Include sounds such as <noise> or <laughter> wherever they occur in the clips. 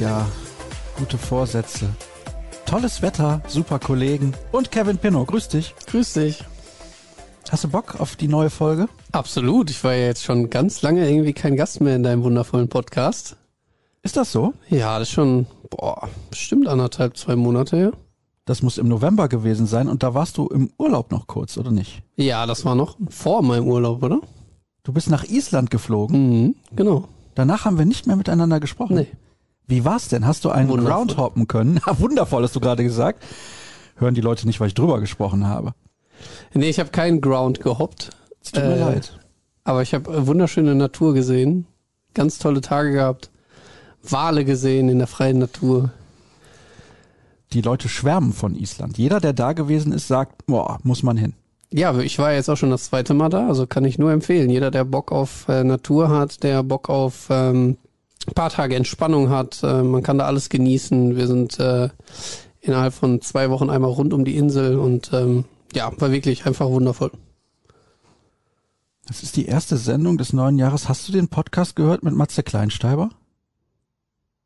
Ah, Jahr. Gute Vorsätze. Tolles Wetter, super Kollegen und Kevin Pinnow. Grüß dich. Grüß dich. Hast du Bock auf die neue Folge? Absolut. Ich war ja jetzt schon ganz lange irgendwie kein Gast mehr in deinem wundervollen Podcast. Ist das so? Ja, das ist schon, boah, bestimmt anderthalb, zwei Monate her. Das muss im November gewesen sein und da warst du im Urlaub noch kurz, oder nicht? Ja, das war noch vor meinem Urlaub, oder? Du bist nach Island geflogen. Mhm, genau. Danach haben wir nicht mehr miteinander gesprochen. Nee. Wie war's denn? Hast du einen Wundervoll. Ground hoppen können? <laughs> Wundervoll, hast du gerade gesagt. Hören die Leute nicht, weil ich drüber gesprochen habe. Nee, ich habe keinen Ground gehoppt. Es tut mir Äh, leid. Aber ich habe wunderschöne Natur gesehen. Ganz tolle Tage gehabt. Wale gesehen in der freien Natur. Die Leute schwärmen von Island. Jeder, der da gewesen ist, sagt, boah, muss man hin. Ja, ich war jetzt auch schon das zweite Mal da, also kann ich nur empfehlen. Jeder, der Bock auf äh, Natur hat, der Bock auf ähm, ein paar Tage Entspannung hat, äh, man kann da alles genießen. Wir sind äh, innerhalb von zwei Wochen einmal rund um die Insel und ähm, ja, war wirklich einfach wundervoll. Das ist die erste Sendung des neuen Jahres. Hast du den Podcast gehört mit Matze Kleinsteiber?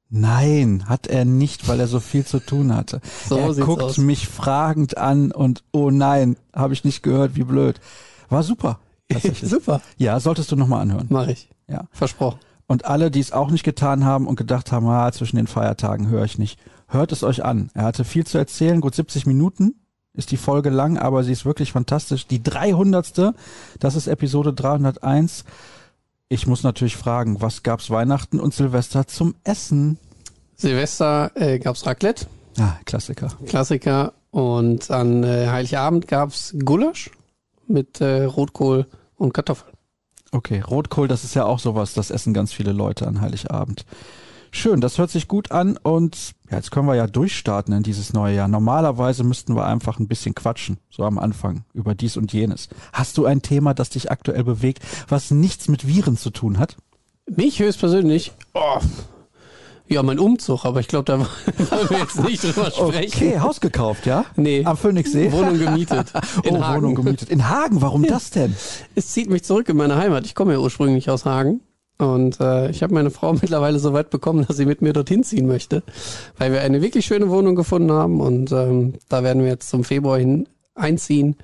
Nein, hat er nicht, weil er so viel zu tun hatte. <laughs> So er guckt aus. mich fragend an und oh nein, habe ich nicht gehört, wie blöd. War super. <laughs> Super, ja, solltest du nochmal anhören. mache ich. Ja. Versprochen. Und alle, die es auch nicht getan haben und gedacht haben, ah, zwischen den Feiertagen höre ich nicht, hört es euch an. Er hatte viel zu erzählen, gut 70 Minuten ist die Folge lang, aber sie ist wirklich fantastisch. Die 300. Das ist Episode 301. Ich muss natürlich fragen, was gab's Weihnachten und Silvester zum Essen? Silvester äh, gab's Raclette, Ah, Klassiker. Klassiker. Und an äh, Heiligabend gab's Gulasch mit äh, Rotkohl und Kartoffeln. Okay, Rotkohl, das ist ja auch sowas, das essen ganz viele Leute an Heiligabend. Schön, das hört sich gut an und ja, jetzt können wir ja durchstarten in dieses neue Jahr. Normalerweise müssten wir einfach ein bisschen quatschen, so am Anfang, über dies und jenes. Hast du ein Thema, das dich aktuell bewegt, was nichts mit Viren zu tun hat? Mich höchstpersönlich, oh, ja, mein Umzug, aber ich glaube, da <laughs> wollen wir jetzt nicht drüber sprechen. Okay, Haus gekauft, ja? Nee. Am Phoenixsee? Wohnung gemietet. <laughs> In oh, Hagen. Wohnung gemietet. In Hagen, warum das denn? Es zieht mich zurück in meine Heimat. Ich komme ja ursprünglich aus Hagen. Und äh, ich habe meine Frau <laughs> mittlerweile so weit bekommen, dass sie mit mir dorthin ziehen möchte, weil wir eine wirklich schöne Wohnung gefunden haben. Und ähm, da werden wir jetzt zum Februar hin einziehen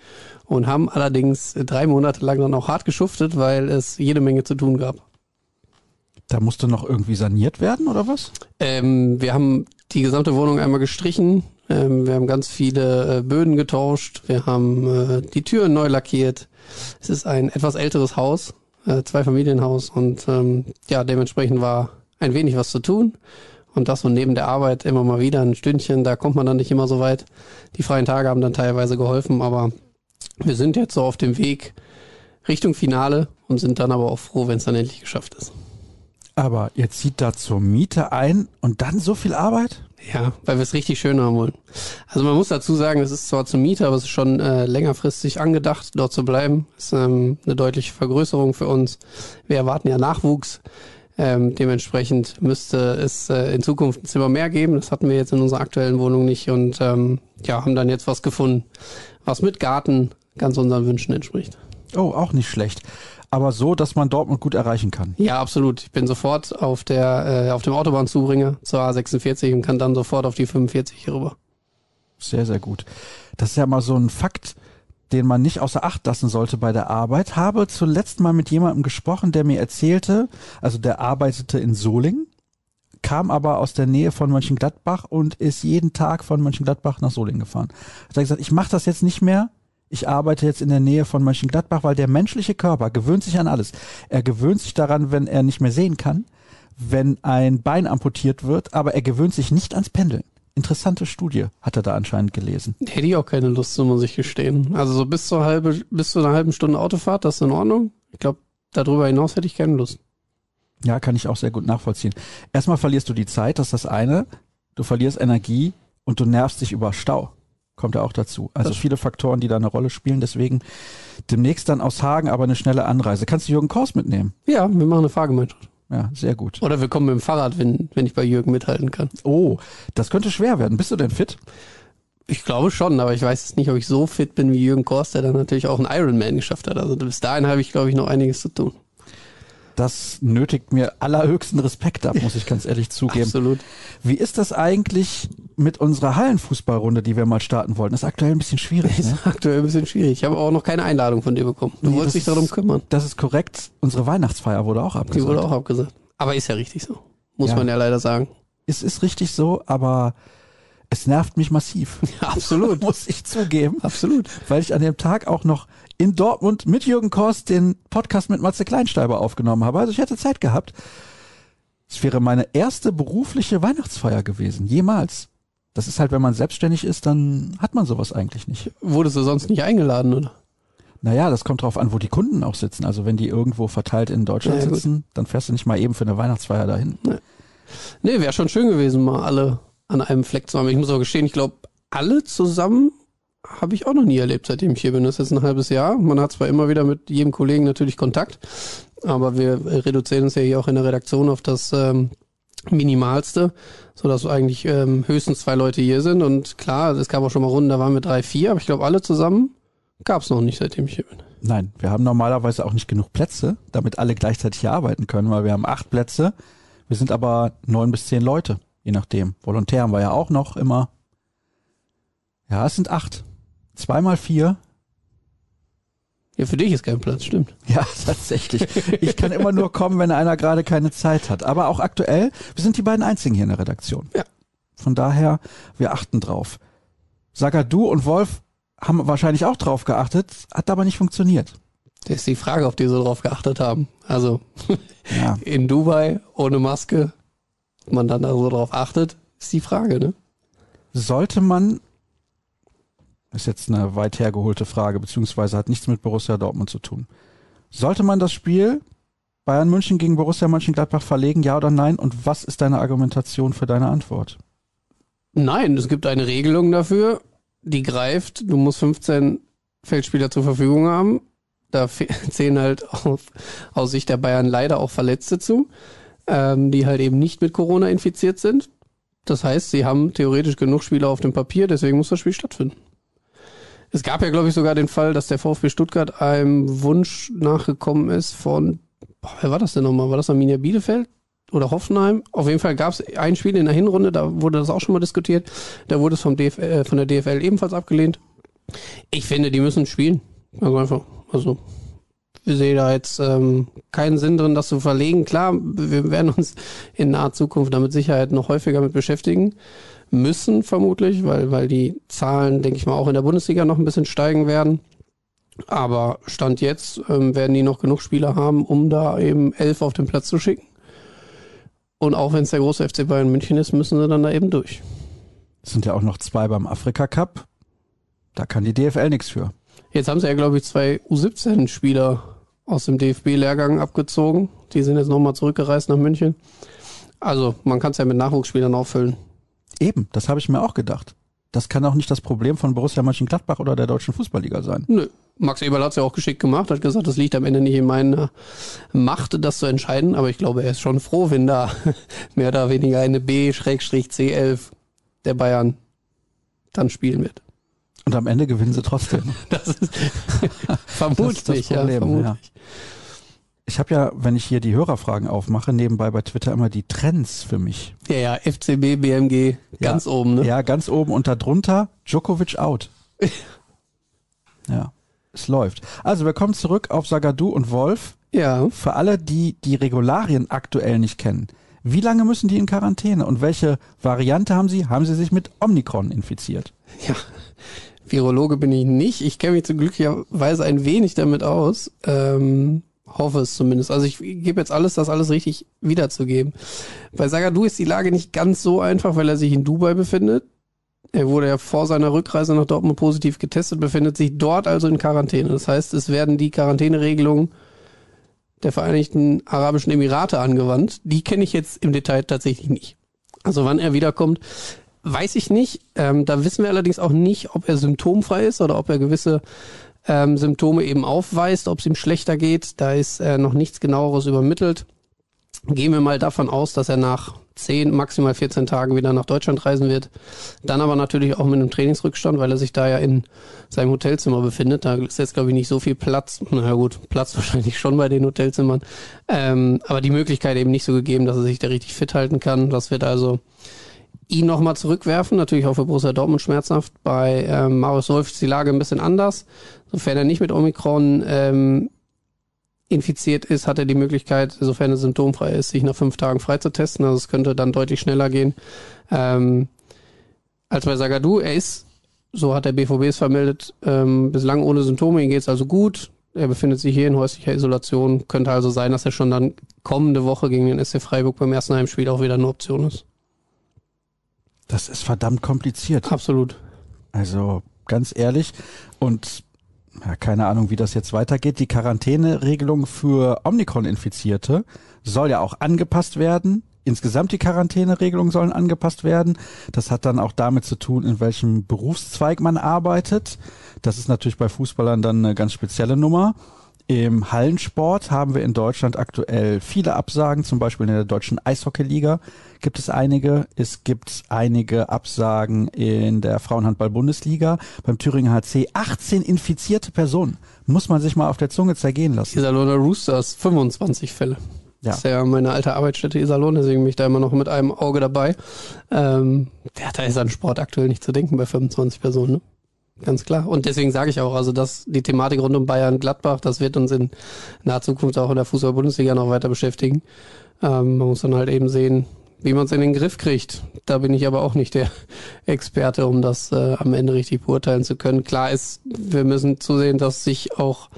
und haben allerdings drei Monate lang dann auch hart geschuftet, weil es jede Menge zu tun gab. Da musste noch irgendwie saniert werden, oder was? Ähm, wir haben die gesamte Wohnung einmal gestrichen. Ähm, wir haben ganz viele äh, Böden getauscht. Wir haben äh, die Türen neu lackiert. Es ist ein etwas älteres Haus, äh, zwei Familienhaus und ähm, ja, dementsprechend war ein wenig was zu tun. Und das so neben der Arbeit immer mal wieder ein Stündchen, da kommt man dann nicht immer so weit. Die freien Tage haben dann teilweise geholfen, aber wir sind jetzt so auf dem Weg Richtung Finale und sind dann aber auch froh, wenn es dann endlich geschafft ist. Aber ihr zieht da zur Miete ein und dann so viel Arbeit? Ja, weil wir es richtig schön haben wollen. Also man muss dazu sagen, es ist zwar zur Miete, aber es ist schon äh, längerfristig angedacht, dort zu bleiben. ist ähm, eine deutliche Vergrößerung für uns. Wir erwarten ja Nachwuchs. Ähm, dementsprechend müsste es äh, in Zukunft ein Zimmer mehr geben. Das hatten wir jetzt in unserer aktuellen Wohnung nicht und ähm, ja, haben dann jetzt was gefunden, was mit Garten ganz unseren Wünschen entspricht. Oh, auch nicht schlecht. Aber so, dass man Dortmund gut erreichen kann. Ja, absolut. Ich bin sofort auf der äh, auf dem Autobahnzubringer zur A46 und kann dann sofort auf die 45 hier rüber. Sehr, sehr gut. Das ist ja mal so ein Fakt, den man nicht außer Acht lassen sollte bei der Arbeit. Habe zuletzt mal mit jemandem gesprochen, der mir erzählte, also der arbeitete in Solingen, kam aber aus der Nähe von Mönchengladbach und ist jeden Tag von Mönchengladbach nach Solingen gefahren. Hat er gesagt, ich mache das jetzt nicht mehr. Ich arbeite jetzt in der Nähe von Mönchengladbach, weil der menschliche Körper gewöhnt sich an alles. Er gewöhnt sich daran, wenn er nicht mehr sehen kann, wenn ein Bein amputiert wird, aber er gewöhnt sich nicht ans Pendeln. Interessante Studie hat er da anscheinend gelesen. Hätte ich auch keine Lust, so muss ich gestehen. Also so bis zur halbe, bis zu einer halben Stunde Autofahrt, das ist in Ordnung. Ich glaube, darüber hinaus hätte ich keine Lust. Ja, kann ich auch sehr gut nachvollziehen. Erstmal verlierst du die Zeit, das ist das eine. Du verlierst Energie und du nervst dich über Stau. Kommt ja auch dazu. Also viele Faktoren, die da eine Rolle spielen. Deswegen demnächst dann aus Hagen, aber eine schnelle Anreise. Kannst du Jürgen Kors mitnehmen? Ja, wir machen eine Fahrgemeinschaft. Ja, sehr gut. Oder wir kommen mit dem Fahrrad, wenn, wenn ich bei Jürgen mithalten kann. Oh, das könnte schwer werden. Bist du denn fit? Ich glaube schon, aber ich weiß jetzt nicht, ob ich so fit bin wie Jürgen Kors, der dann natürlich auch einen Ironman geschafft hat. Also bis dahin habe ich, glaube ich, noch einiges zu tun. Das nötigt mir allerhöchsten Respekt ab, muss ich ganz ehrlich <laughs> zugeben. Absolut. Wie ist das eigentlich mit unserer Hallenfußballrunde, die wir mal starten wollten? Das ist aktuell ein bisschen schwierig. Ist Ne? aktuell ein bisschen schwierig. Ich habe auch noch keine Einladung von dir bekommen. Du Nee, wolltest dich darum ist- kümmern. Das ist korrekt. Unsere Weihnachtsfeier wurde auch Die abgesagt. wurde auch abgesagt. Aber ist ja richtig so. Muss Ja. man ja leider sagen. Es ist richtig so, aber es nervt mich massiv. Ja, <laughs> absolut. <laughs> muss ich zugeben. absolut. weil ich an dem Tag auch noch in Dortmund mit Jürgen Korst den Podcast mit Matze Kleinsteiber aufgenommen habe. Also ich hätte Zeit gehabt. Es wäre meine erste berufliche Weihnachtsfeier gewesen, jemals. Das ist halt, wenn man selbstständig ist, dann hat man sowas eigentlich nicht. Wurdest du sonst nicht eingeladen, oder? Naja, das kommt drauf an, wo die Kunden auch sitzen. Also wenn die irgendwo verteilt in Deutschland Ja, gut. sitzen, dann fährst du nicht mal eben für eine Weihnachtsfeier dahin. Nee, wäre schon schön gewesen, mal alle an einem Fleck zu haben. Ich muss auch gestehen, ich glaube, alle zusammen habe ich auch noch nie erlebt, seitdem ich hier bin. Das ist jetzt ein halbes Jahr. Man hat zwar immer wieder mit jedem Kollegen natürlich Kontakt, aber wir reduzieren uns ja hier auch in der Redaktion auf das ähm, Minimalste, so dass eigentlich ähm, höchstens zwei Leute hier sind. Und klar, es gab auch schon mal Runden, da waren wir drei, vier, aber ich glaube, alle zusammen gab es noch nicht, seitdem ich hier bin. Nein, wir haben normalerweise auch nicht genug Plätze, damit alle gleichzeitig hier arbeiten können, weil wir haben acht Plätze. Wir sind aber neun bis zehn Leute, je nachdem. Volontär haben wir ja auch noch immer. Ja, es sind acht. Zweimal vier. Ja, für dich ist kein Platz, stimmt. Ja, <laughs> tatsächlich. Ich kann immer nur kommen, wenn einer gerade keine Zeit hat. Aber auch aktuell, wir sind die beiden einzigen hier in der Redaktion. Ja. Von daher, wir achten drauf. Sagadu und Wolf haben wahrscheinlich auch drauf geachtet, hat aber nicht funktioniert. Das ist die Frage, auf die sie drauf geachtet haben. Also Ja. <laughs> in Dubai ohne Maske, man dann da so drauf achtet, ist die Frage, ne? sollte man, ist jetzt eine weit hergeholte Frage, beziehungsweise hat nichts mit Borussia Dortmund zu tun. Sollte man das Spiel Bayern München gegen Borussia Mönchengladbach verlegen, ja oder nein? Und was ist deine Argumentation für deine Antwort? Nein, es gibt eine Regelung dafür, die greift. Du musst 15 Feldspieler zur Verfügung haben. Da <laughs> zählen halt auf, aus Sicht der Bayern leider auch Verletzte zu, ähm, die halt eben nicht mit Corona infiziert sind. Das heißt, sie haben theoretisch genug Spieler auf dem Papier, deswegen muss das Spiel stattfinden. Es gab ja, glaube ich, sogar den Fall, dass der VfB Stuttgart einem Wunsch nachgekommen ist von, boah, wer war das denn nochmal? War das Arminia Bielefeld? Oder Hoffenheim. Auf jeden Fall gab es ein Spiel in der Hinrunde, da wurde das auch schon mal diskutiert. Da wurde es vom DFL, äh, von der DFL ebenfalls abgelehnt. Ich finde, die müssen spielen. Also einfach. Also wir sehen da jetzt ähm, keinen Sinn drin, das zu verlegen. Klar, wir werden uns in naher Zukunft damit Sicherheit noch häufiger mit beschäftigen müssen, vermutlich, weil, weil die Zahlen, denke ich mal, auch in der Bundesliga noch ein bisschen steigen werden. Aber Stand jetzt ähm, werden die noch genug Spieler haben, um da eben elf auf den Platz zu schicken. Und auch wenn es der große FC Bayern München ist, müssen sie dann da eben durch. Es sind ja auch noch zwei beim Afrika Cup. Da kann die DFL nichts für. Jetzt haben sie ja, glaube ich, zwei U17-Spieler aus dem DFB-Lehrgang abgezogen. Die sind jetzt nochmal zurückgereist nach München. Also man kann es ja mit Nachwuchsspielern auffüllen. Eben, das habe ich mir auch gedacht. Das kann auch nicht das Problem von Borussia Mönchengladbach oder der deutschen Fußballliga sein. Nö. Max Eberl hat es ja auch geschickt gemacht, hat gesagt, das liegt am Ende nicht in meiner Macht, das zu entscheiden, aber ich glaube, er ist schon froh, wenn da <laughs> mehr oder weniger eine B-C11 der Bayern dann spielen wird. Und am Ende gewinnen sie trotzdem. <laughs> <laughs> Das ist vermutlich, das ja, Problem, vermutlich. Ich habe ja, wenn ich hier die Hörerfragen aufmache, nebenbei bei Twitter immer die Trends für mich. Ja, ja, FCB, BMG, ganz Ja. oben, ne? Ja, ganz oben und darunter Djokovic out. <laughs> ja, es läuft. Also wir kommen zurück auf Sagadu und Wolf. Ja. Für alle, die die Regularien aktuell nicht kennen, wie lange müssen die in Quarantäne und welche Variante haben sie? Haben sie sich mit Omikron infiziert? Ja, Virologe bin ich nicht. Ich kenne mich zum glücklicherweise ein wenig damit aus. Ähm, hoffe es zumindest. Also ich gebe jetzt alles, das alles richtig wiederzugeben. Bei Sagadu ist die Lage nicht ganz so einfach, weil er sich in Dubai befindet. Er wurde ja vor seiner Rückreise nach Dortmund positiv getestet, befindet sich dort also in Quarantäne. Das heißt, es werden die Quarantäneregelungen der Vereinigten Arabischen Emirate angewandt. Die kenne ich jetzt im Detail tatsächlich nicht. Also wann er wiederkommt, weiß ich nicht. Ähm, da wissen wir allerdings auch nicht, ob er symptomfrei ist oder ob er gewisse ähm, Symptome eben aufweist, ob es ihm schlechter geht. Da ist äh, noch nichts genaueres übermittelt. Gehen wir mal davon aus, dass er nach 10, maximal 14 Tagen wieder nach Deutschland reisen wird. Dann aber natürlich auch mit einem Trainingsrückstand, weil er sich da ja in seinem Hotelzimmer befindet. Da ist jetzt, glaube ich, nicht so viel Platz. Na gut, Platz <laughs> wahrscheinlich schon bei den Hotelzimmern. Ähm, aber die Möglichkeit eben nicht so gegeben, dass er sich da richtig fit halten kann. Das wird also ihn nochmal zurückwerfen. Natürlich auch für Borussia Dortmund schmerzhaft. Bei ähm, Marius Wolf ist die Lage ein bisschen anders. Sofern er nicht mit Omikron ähm, infiziert ist, hat er die Möglichkeit, sofern er symptomfrei ist, sich nach fünf Tagen freizutesten. Also es könnte dann deutlich schneller gehen. Ähm, als bei Sagadu, er ist, so hat der BVB es vermeldet, ähm, bislang ohne Symptome, ihm geht es also gut. Er befindet sich hier in häuslicher Isolation. Könnte also sein, dass er schon dann kommende Woche gegen den SC Freiburg beim ersten Heimspiel auch wieder eine Option ist. Das ist verdammt kompliziert. Absolut. Also ganz ehrlich. Und ja, keine Ahnung, wie das jetzt weitergeht. Die Quarantäneregelung für Omikron-Infizierte soll ja auch angepasst werden. Insgesamt die Quarantäneregelungen sollen angepasst werden. Das hat dann auch damit zu tun, in welchem Berufszweig man arbeitet. Das ist natürlich bei Fußballern dann eine ganz spezielle Nummer. Im Hallensport haben wir in Deutschland aktuell viele Absagen, zum Beispiel in der deutschen Eishockeyliga gibt es einige. Es gibt einige Absagen in der Frauenhandball-Bundesliga. Beim Thüringer HC 18 infizierte Personen. Muss man sich mal auf der Zunge zergehen lassen. Iserlohner Roosters 25 Fälle. Ja. Das ist ja meine alte Arbeitsstätte Iserlohn, deswegen bin ich da immer noch mit einem Auge dabei. Ähm, ja, da ist an Sport aktuell nicht zu denken bei 25 Personen. Ne? Ganz klar. Und deswegen sage ich auch, also dass die Thematik rund um Bayern Gladbach, das wird uns in naher Zukunft auch in der Fußball-Bundesliga noch weiter beschäftigen. Ähm, man muss dann halt eben sehen, wie man es in den Griff kriegt. Da bin ich aber auch nicht der <laughs> Experte, um das äh, am Ende richtig beurteilen zu können. Klar ist, wir müssen zusehen, dass sich auch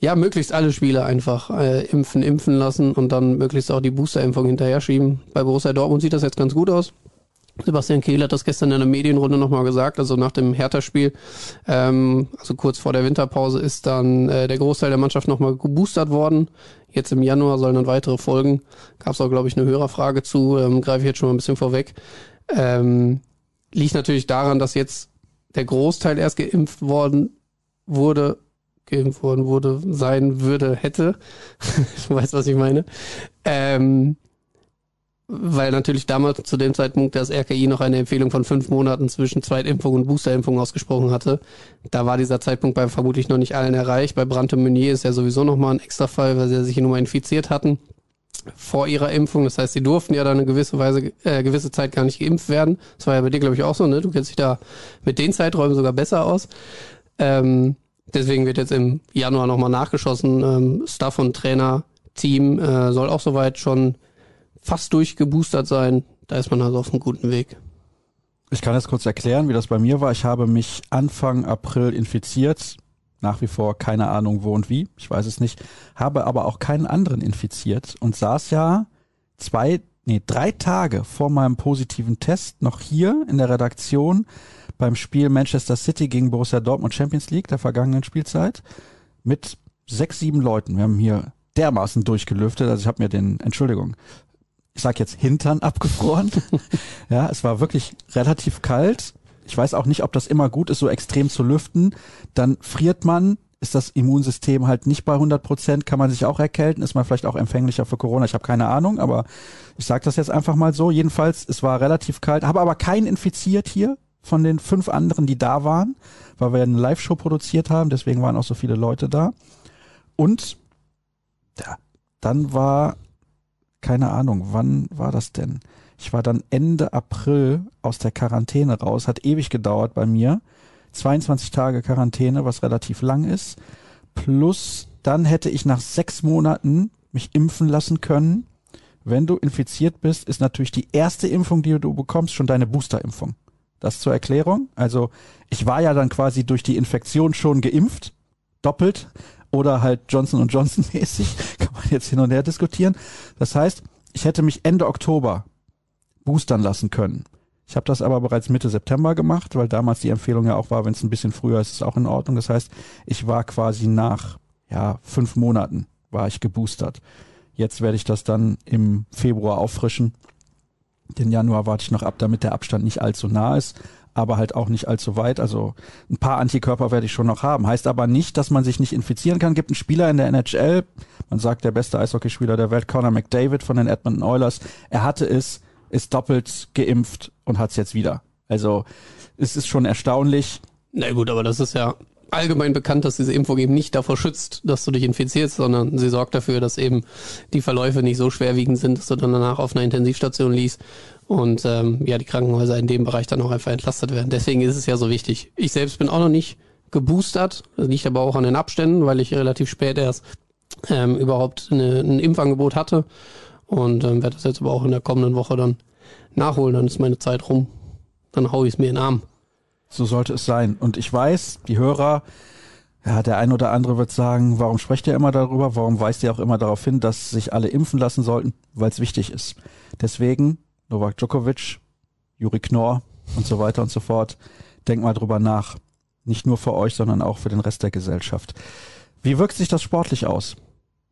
ja möglichst alle Spieler einfach äh, impfen, impfen lassen und dann möglichst auch die Boosterimpfung hinterher schieben. Bei Borussia Dortmund sieht das jetzt ganz gut aus. Sebastian Kehl hat das gestern in der Medienrunde nochmal gesagt, also nach dem Hertha-Spiel, ähm, also kurz vor der Winterpause ist dann äh, der Großteil der Mannschaft nochmal geboostert worden. Jetzt im Januar sollen dann weitere folgen. Gab es auch, glaube ich, eine Hörerfrage zu, ähm, greife ich jetzt schon mal ein bisschen vorweg. Ähm, liegt natürlich daran, dass jetzt der Großteil erst geimpft worden wurde, geimpft worden wurde, sein würde, hätte. <laughs> du weißt, was ich meine. Ähm, weil natürlich damals zu dem Zeitpunkt das RKI noch eine Empfehlung von fünf Monaten zwischen Zweitimpfung und Boosterimpfung ausgesprochen hatte. Da war dieser Zeitpunkt bei vermutlich noch nicht allen erreicht. Bei Brante Meunier ist ja sowieso nochmal ein extra Fall, weil sie sich nur mal infiziert hatten vor ihrer Impfung. Das heißt, sie durften ja dann eine gewisse Weise, äh, gewisse Zeit gar nicht geimpft werden. Das war ja bei dir, glaube ich, auch so, ne? Du kennst dich da mit den Zeiträumen sogar besser aus. Ähm, deswegen wird jetzt im Januar nochmal nachgeschossen. Ähm, Staff und Trainer, Team äh, soll auch soweit schon fast durchgeboostert sein. Da ist man also auf einem guten Weg. Ich kann jetzt kurz erklären, wie das bei mir war. Ich habe mich Anfang April infiziert. Nach wie vor keine Ahnung wo und wie. Ich weiß es nicht. Habe aber auch keinen anderen infiziert und saß ja zwei, nee, drei Tage vor meinem positiven Test noch hier in der Redaktion beim Spiel Manchester City gegen Borussia Dortmund Champions League der vergangenen Spielzeit mit sechs, sieben Leuten. Wir haben hier dermaßen durchgelüftet. Also ich habe mir den, Entschuldigung, ich sag jetzt Hintern abgefroren. <laughs> ja, es war wirklich relativ kalt. Ich weiß auch nicht, ob das immer gut ist, so extrem zu lüften. Dann friert man, ist das Immunsystem halt nicht bei 100 Prozent, kann man sich auch erkälten, ist man vielleicht auch empfänglicher für Corona. Ich habe keine Ahnung, aber ich sage das jetzt einfach mal so. Jedenfalls, es war relativ kalt, habe aber keinen infiziert hier von den fünf anderen, die da waren, weil wir eine Live-Show produziert haben, deswegen waren auch so viele Leute da. Und ja, dann war keine Ahnung, wann war das denn? Ich war dann Ende April aus der Quarantäne raus, hat ewig gedauert bei mir. 22 Tage Quarantäne, was relativ lang ist. Plus dann hätte ich nach sechs Monaten mich impfen lassen können. Wenn du infiziert bist, ist natürlich die erste Impfung, die du bekommst, schon deine Boosterimpfung. Das zur Erklärung. Also ich war ja dann quasi durch die Infektion schon geimpft, doppelt, oder halt Johnson Johnson <laughs> mäßig, kann man jetzt hin und her diskutieren. Das heißt, ich hätte mich Ende Oktober boostern lassen können. Ich habe das aber bereits Mitte September gemacht, weil damals die Empfehlung ja auch war, wenn es ein bisschen früher ist, ist es auch in Ordnung. Das heißt, ich war quasi nach ja fünf Monaten war ich geboostert. Jetzt werde ich das dann im Februar auffrischen. Den Januar warte ich noch ab, damit der Abstand nicht allzu nah ist. Aber halt auch nicht allzu weit. Also ein paar Antikörper werde ich schon noch haben. Heißt aber nicht, dass man sich nicht infizieren kann. Gibt einen Spieler in der NHL, man sagt der beste Eishockeyspieler der Welt, Conor McDavid von den Edmonton Oilers. Er hatte es, ist doppelt geimpft und hat es jetzt wieder. Also es ist schon erstaunlich. Na gut, aber das ist ja allgemein bekannt, dass diese Impfung eben nicht davor schützt, dass du dich infizierst, sondern sie sorgt dafür, dass eben die Verläufe nicht so schwerwiegend sind, dass du dann danach auf einer Intensivstation liegst und ähm, ja, die Krankenhäuser in dem Bereich dann auch einfach entlastet werden. Deswegen ist es ja so wichtig. Ich selbst bin auch noch nicht geboostert, liegt aber auch an den Abständen, weil ich relativ spät erst ähm, überhaupt eine, ein Impfangebot hatte und ähm, werde das jetzt aber auch in der kommenden Woche dann nachholen, dann ist meine Zeit rum, dann hau ich es mir in den Arm. So sollte es sein. Und ich weiß, die Hörer, ja, der ein oder andere wird sagen, warum sprecht ihr immer darüber? Warum weist ihr auch immer darauf hin, dass sich alle impfen lassen sollten? Weil es wichtig ist. Deswegen, Novak Djokovic, Juri Knorr und so weiter und so fort, denkt mal drüber nach. Nicht nur für euch, sondern auch für den Rest der Gesellschaft. Wie wirkt sich das sportlich aus?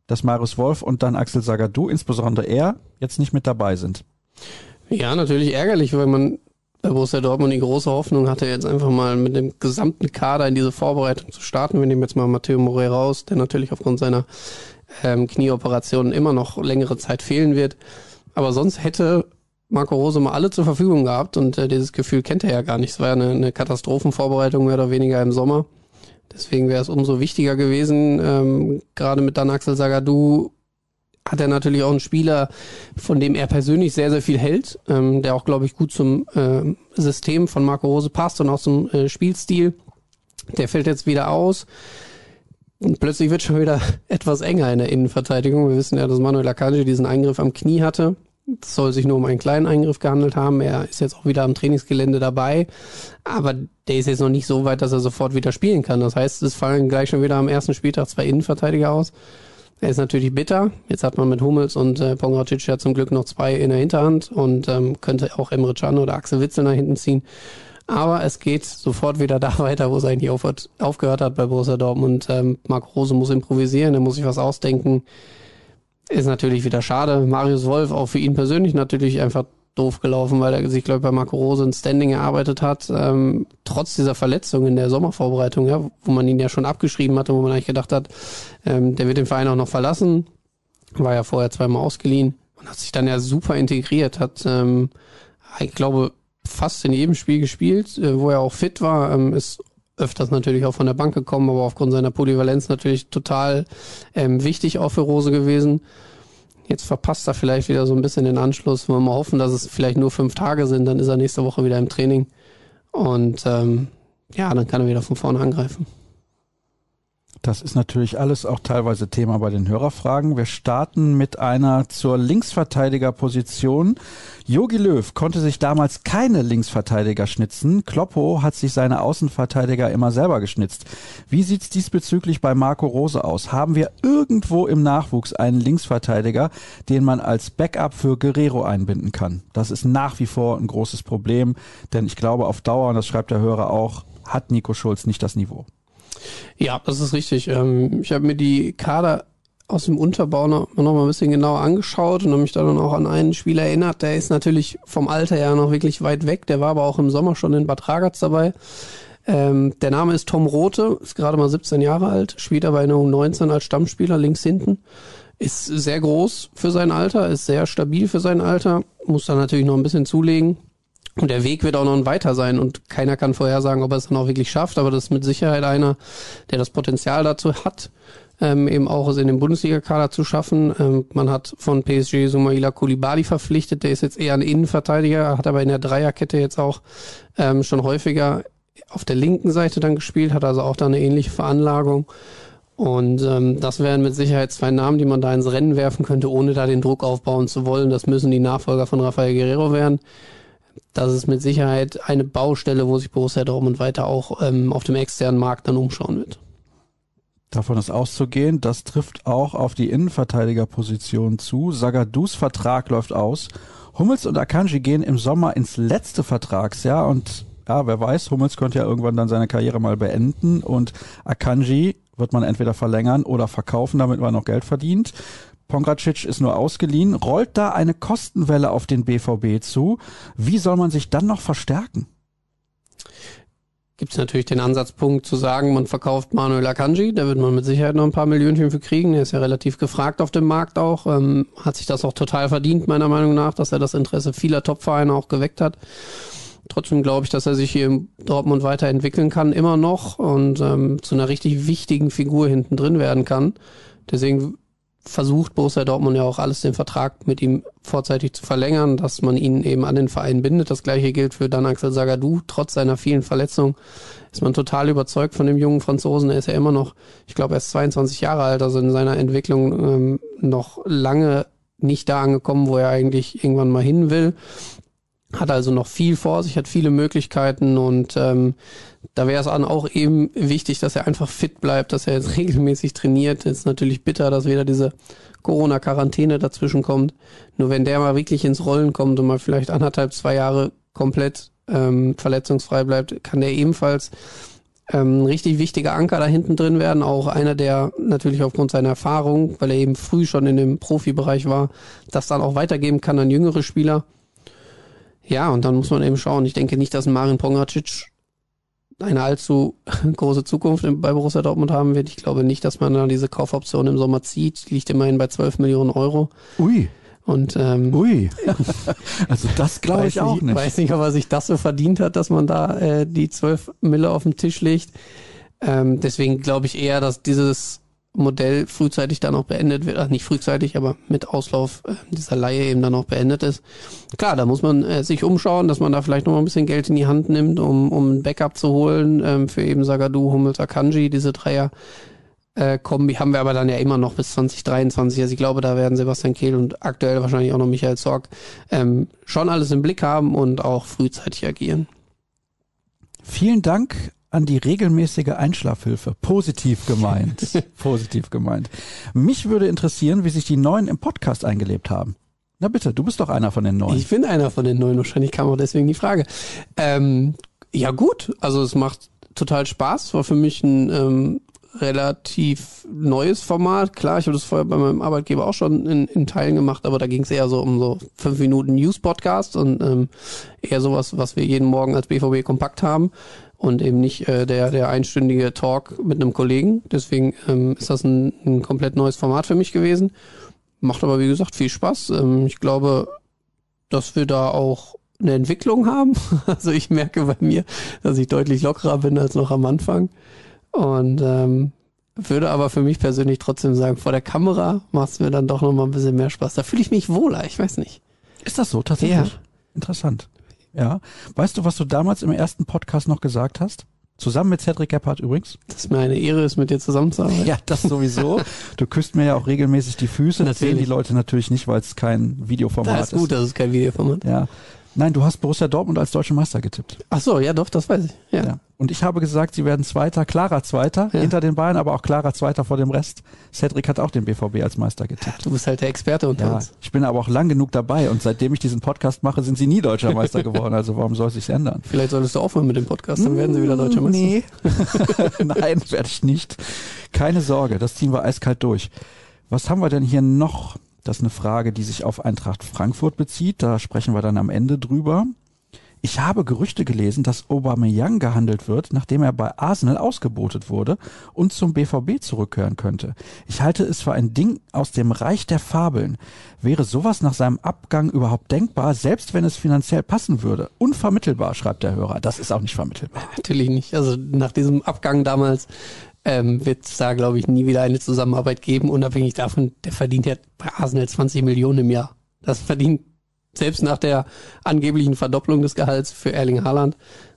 Dass Marius Wolf und dann Axel Sagadou, insbesondere er, jetzt nicht mit dabei sind. Ja, natürlich ärgerlich, weil man bei Borussia Dortmund die große Hoffnung hatte, jetzt einfach mal mit dem gesamten Kader in diese Vorbereitung zu starten. Wir nehmen jetzt mal Matteo Morey raus, der natürlich aufgrund seiner ähm, Knieoperation immer noch längere Zeit fehlen wird. Aber sonst hätte Marco Rose mal alle zur Verfügung gehabt und äh, dieses Gefühl kennt er ja gar nicht. Es war ja eine, eine Katastrophenvorbereitung mehr oder weniger im Sommer. Deswegen wäre es umso wichtiger gewesen, ähm, gerade mit dann Axel Sagadou hat er natürlich auch einen Spieler, von dem er persönlich sehr, sehr viel hält, ähm, der auch, glaube ich, gut zum äh, System von Marco Rose passt und auch zum äh, Spielstil. Der fällt jetzt wieder aus. Und plötzlich wird schon wieder <laughs> etwas enger in der Innenverteidigung. Wir wissen ja, dass Manuel Akanji diesen Eingriff am Knie hatte. Es soll sich nur um einen kleinen Eingriff gehandelt haben. Er ist jetzt auch wieder am Trainingsgelände dabei. Aber der ist jetzt noch nicht so weit, dass er sofort wieder spielen kann. Das heißt, es fallen gleich schon wieder am ersten Spieltag zwei Innenverteidiger aus. Er ist natürlich bitter. Jetzt hat man mit Hummels und äh, Pongracic ja zum Glück noch zwei in der Hinterhand und ähm, könnte auch Emre Can oder Axel Witzel nach hinten ziehen. Aber es geht sofort wieder <laughs> da weiter, wo es eigentlich aufhört, aufgehört hat bei Borussia Dortmund. Ähm, Marco Rose muss improvisieren, er muss sich was ausdenken. Ist natürlich wieder schade. Marius Wolf, auch für ihn persönlich natürlich einfach doof gelaufen, weil er sich, glaube ich, bei Marco Rose ein Standing erarbeitet hat, ähm, trotz dieser Verletzung in der Sommervorbereitung, ja, wo man ihn ja schon abgeschrieben hatte, wo man eigentlich gedacht hat, ähm, der wird den Verein auch noch verlassen, war ja vorher zweimal ausgeliehen und hat sich dann ja super integriert, hat, ähm, ich glaube, fast in jedem Spiel gespielt, äh, wo er auch fit war, ähm, ist öfters natürlich auch von der Bank gekommen, aber aufgrund seiner Polyvalenz natürlich total ähm, wichtig auch für Rose gewesen. Jetzt verpasst er vielleicht wieder so ein bisschen den Anschluss. Wollen wir mal hoffen, dass es vielleicht nur fünf Tage sind, dann ist er nächste Woche wieder im Training. Und ähm, ja, dann kann er wieder von vorne angreifen. Das ist natürlich alles auch teilweise Thema bei den Hörerfragen. Wir starten mit einer zur Linksverteidigerposition. Jogi Löw konnte sich damals keine Linksverteidiger schnitzen. Kloppo hat sich seine Außenverteidiger immer selber geschnitzt. Wie sieht's diesbezüglich bei Marco Rose aus? Haben wir irgendwo im Nachwuchs einen Linksverteidiger, den man als Backup für Guerrero einbinden kann? Das ist nach wie vor ein großes Problem, denn ich glaube auf Dauer, und das schreibt der Hörer auch, hat Nico Schulz nicht das Niveau. Ja, das ist richtig. Ähm, ich habe mir die Kader aus dem Unterbau noch, noch mal ein bisschen genauer angeschaut und habe mich dann auch an einen Spieler erinnert. Der ist natürlich vom Alter ja noch wirklich weit weg. Der war aber auch im Sommer schon in Bad Ragaz dabei. Ähm, der Name ist Tom Rote, ist gerade mal 17 Jahre alt, spielt aber in der U19 als Stammspieler links hinten. Ist sehr groß für sein Alter, ist sehr stabil für sein Alter, muss da natürlich noch ein bisschen zulegen. Und der Weg wird auch noch ein weiter sein und keiner kann vorhersagen, ob er es dann auch wirklich schafft, aber das ist mit Sicherheit einer, der das Potenzial dazu hat, ähm, eben auch es in den Bundesliga-Kader zu schaffen. Ähm, man hat von PSG Sumaila Koulibaly verpflichtet, der ist jetzt eher ein Innenverteidiger, hat aber in der Dreierkette jetzt auch ähm, schon häufiger auf der linken Seite dann gespielt, hat also auch da eine ähnliche Veranlagung. Und ähm, das wären mit Sicherheit zwei Namen, die man da ins Rennen werfen könnte, ohne da den Druck aufbauen zu wollen. Das müssen die Nachfolger von Rafael Guerrero werden das ist mit Sicherheit eine Baustelle, wo sich Borussia Dortmund weiter auch ähm, auf dem externen Markt dann umschauen wird. Davon ist auszugehen, das trifft auch auf die Innenverteidigerposition zu. Sagadus Vertrag läuft aus. Hummels und Akanji gehen im Sommer ins letzte Vertragsjahr und ja, wer weiß, Hummels könnte ja irgendwann dann seine Karriere mal beenden und Akanji wird man entweder verlängern oder verkaufen, damit man noch Geld verdient. Pongracic ist nur ausgeliehen. Rollt da eine Kostenwelle auf den BVB zu? Wie soll man sich dann noch verstärken? gibt es natürlich den Ansatzpunkt zu sagen, man verkauft Manuel Akanji, da wird man mit Sicherheit noch ein paar Millionchen für kriegen. Er ist ja relativ gefragt auf dem Markt auch, ähm, hat sich das auch total verdient, meiner Meinung nach, dass er das Interesse vieler Topvereine auch geweckt hat. Trotzdem glaube ich, dass er sich hier in Dortmund weiterentwickeln kann, immer noch und ähm, zu einer richtig wichtigen Figur hinten drin werden kann. Deswegen versucht Borussia Dortmund ja auch alles, den Vertrag mit ihm vorzeitig zu verlängern, dass man ihn eben an den Verein bindet. Das gleiche gilt für Dan Axel Sagadou. Trotz seiner vielen Verletzungen ist man total überzeugt von dem jungen Franzosen. Er ist ja immer noch, ich glaube, er ist 22 Jahre alt, also in seiner Entwicklung ähm, noch lange nicht da angekommen, wo er eigentlich irgendwann mal hin will hat also noch viel vor sich, hat viele Möglichkeiten und ähm, da wäre es auch eben wichtig, dass er einfach fit bleibt, dass er jetzt <laughs> regelmäßig trainiert. Ist natürlich bitter, dass wieder diese Corona-Quarantäne dazwischen kommt. Nur wenn der mal wirklich ins Rollen kommt und mal vielleicht anderthalb, zwei Jahre komplett ähm, verletzungsfrei bleibt, kann der ebenfalls ähm, richtig wichtiger Anker da hinten drin werden. Auch einer, der natürlich aufgrund seiner Erfahrung, weil er eben früh schon in dem Profibereich war, das dann auch weitergeben kann an jüngere Spieler. Ja, und dann muss man eben schauen. Ich denke nicht, dass Marin Pongracic eine allzu <laughs> große Zukunft bei Borussia Dortmund haben wird. Ich glaube nicht, dass man da diese Kaufoption im Sommer zieht. Die liegt immerhin bei 12 Millionen Euro. Ui. Und ähm, Ui. <laughs> also das glaube ich auch nicht. nicht. Weiß nicht, ob er sich das so verdient hat, dass man da äh, die 12 Mille auf den Tisch legt. Ähm, deswegen glaube ich eher, dass dieses Modell frühzeitig dann auch beendet wird, ach nicht frühzeitig, aber mit Auslauf äh, dieser Laie eben dann auch beendet ist. Klar, da muss man äh, sich umschauen, dass man da vielleicht noch mal ein bisschen Geld in die Hand nimmt, um, um ein Backup zu holen ähm, für eben Sagadu, Hummels, Akanji, diese Dreier. Äh, Kombi haben wir aber dann ja immer noch bis 2023. Also ich glaube, da werden Sebastian Kehl und aktuell wahrscheinlich auch noch Michael Zorg ähm, schon alles im Blick haben und auch frühzeitig agieren. Vielen Dank an die regelmäßige Einschlafhilfe. Positiv gemeint. <laughs> Positiv gemeint. Mich würde interessieren, wie sich die Neuen im Podcast eingelebt haben. Na bitte, du bist doch einer von den Neuen. Ich bin einer von den Neuen, wahrscheinlich kam auch deswegen die Frage. Ähm, ja gut, also es macht total Spaß, war für mich ein ähm, relativ neues Format. Klar, ich habe das vorher bei meinem Arbeitgeber auch schon in, in Teilen gemacht, aber da ging es eher so um so fünf Minuten News-Podcast und ähm, eher sowas, was wir jeden Morgen als BVB kompakt haben und eben nicht äh, der, der einstündige Talk mit einem Kollegen. Deswegen ähm, ist das ein, ein komplett neues Format für mich gewesen. Macht aber, wie gesagt, viel Spaß. Ähm, ich glaube, dass wir da auch eine Entwicklung haben. <laughs> Also ich merke bei mir, dass ich deutlich lockerer bin als noch am Anfang. Und ähm, würde aber für mich persönlich trotzdem sagen, vor der Kamera macht es mir dann doch nochmal ein bisschen mehr Spaß. Da fühle ich mich wohler, ich weiß nicht. Ist das so tatsächlich? Ja. Interessant. Ja. Weißt du, was du damals im ersten Podcast noch gesagt hast? Zusammen mit Cedric Gebhardt übrigens. Das ist mir eine Ehre, ist mit dir zusammenzuarbeiten. Ja, das sowieso. Du küsst mir ja auch regelmäßig die Füße. Das Natürlich. sehen die Leute natürlich nicht, weil es kein Videoformat Das ist gut, dass es kein Videoformat. Ja. Nein, du hast Borussia Dortmund als deutscher Meister getippt. Ach so, ja doch, das weiß ich. Ja. Ja. Und ich habe gesagt, sie werden Zweiter, klarer Zweiter Ja. hinter den Bayern, aber auch klarer Zweiter vor dem Rest. Cedric hat auch den BVB als Meister getippt. Du bist halt der Experte unter Ja, uns. ich bin aber auch lang genug dabei und seitdem ich diesen Podcast mache, sind sie nie deutscher Meister geworden. Also warum soll es sich ändern? Vielleicht solltest du aufhören mit dem Podcast, dann werden sie wieder deutscher Meister. Nee. <laughs> Nein, werde ich nicht. Keine Sorge, das ziehen wir eiskalt durch. Was haben wir denn hier noch? Das ist eine Frage, die sich auf Eintracht Frankfurt bezieht. Da sprechen wir dann am Ende drüber. Ich habe Gerüchte gelesen, dass Aubameyang gehandelt wird, nachdem er bei Arsenal ausgebotet wurde und zum BVB zurückkehren könnte. Ich halte es für ein Ding aus dem Reich der Fabeln. Wäre sowas nach seinem Abgang überhaupt denkbar, selbst wenn es finanziell passen würde? Unvermittelbar, schreibt der Hörer. Das ist auch nicht vermittelbar. Natürlich nicht. Also nach diesem Abgang damals ähm, wird es da, glaube ich, nie wieder eine Zusammenarbeit geben, unabhängig davon, der verdient ja bei Arsenal 20 Millionen im Jahr. Das verdient selbst nach der angeblichen Verdopplung des Gehalts für Erling Haaland,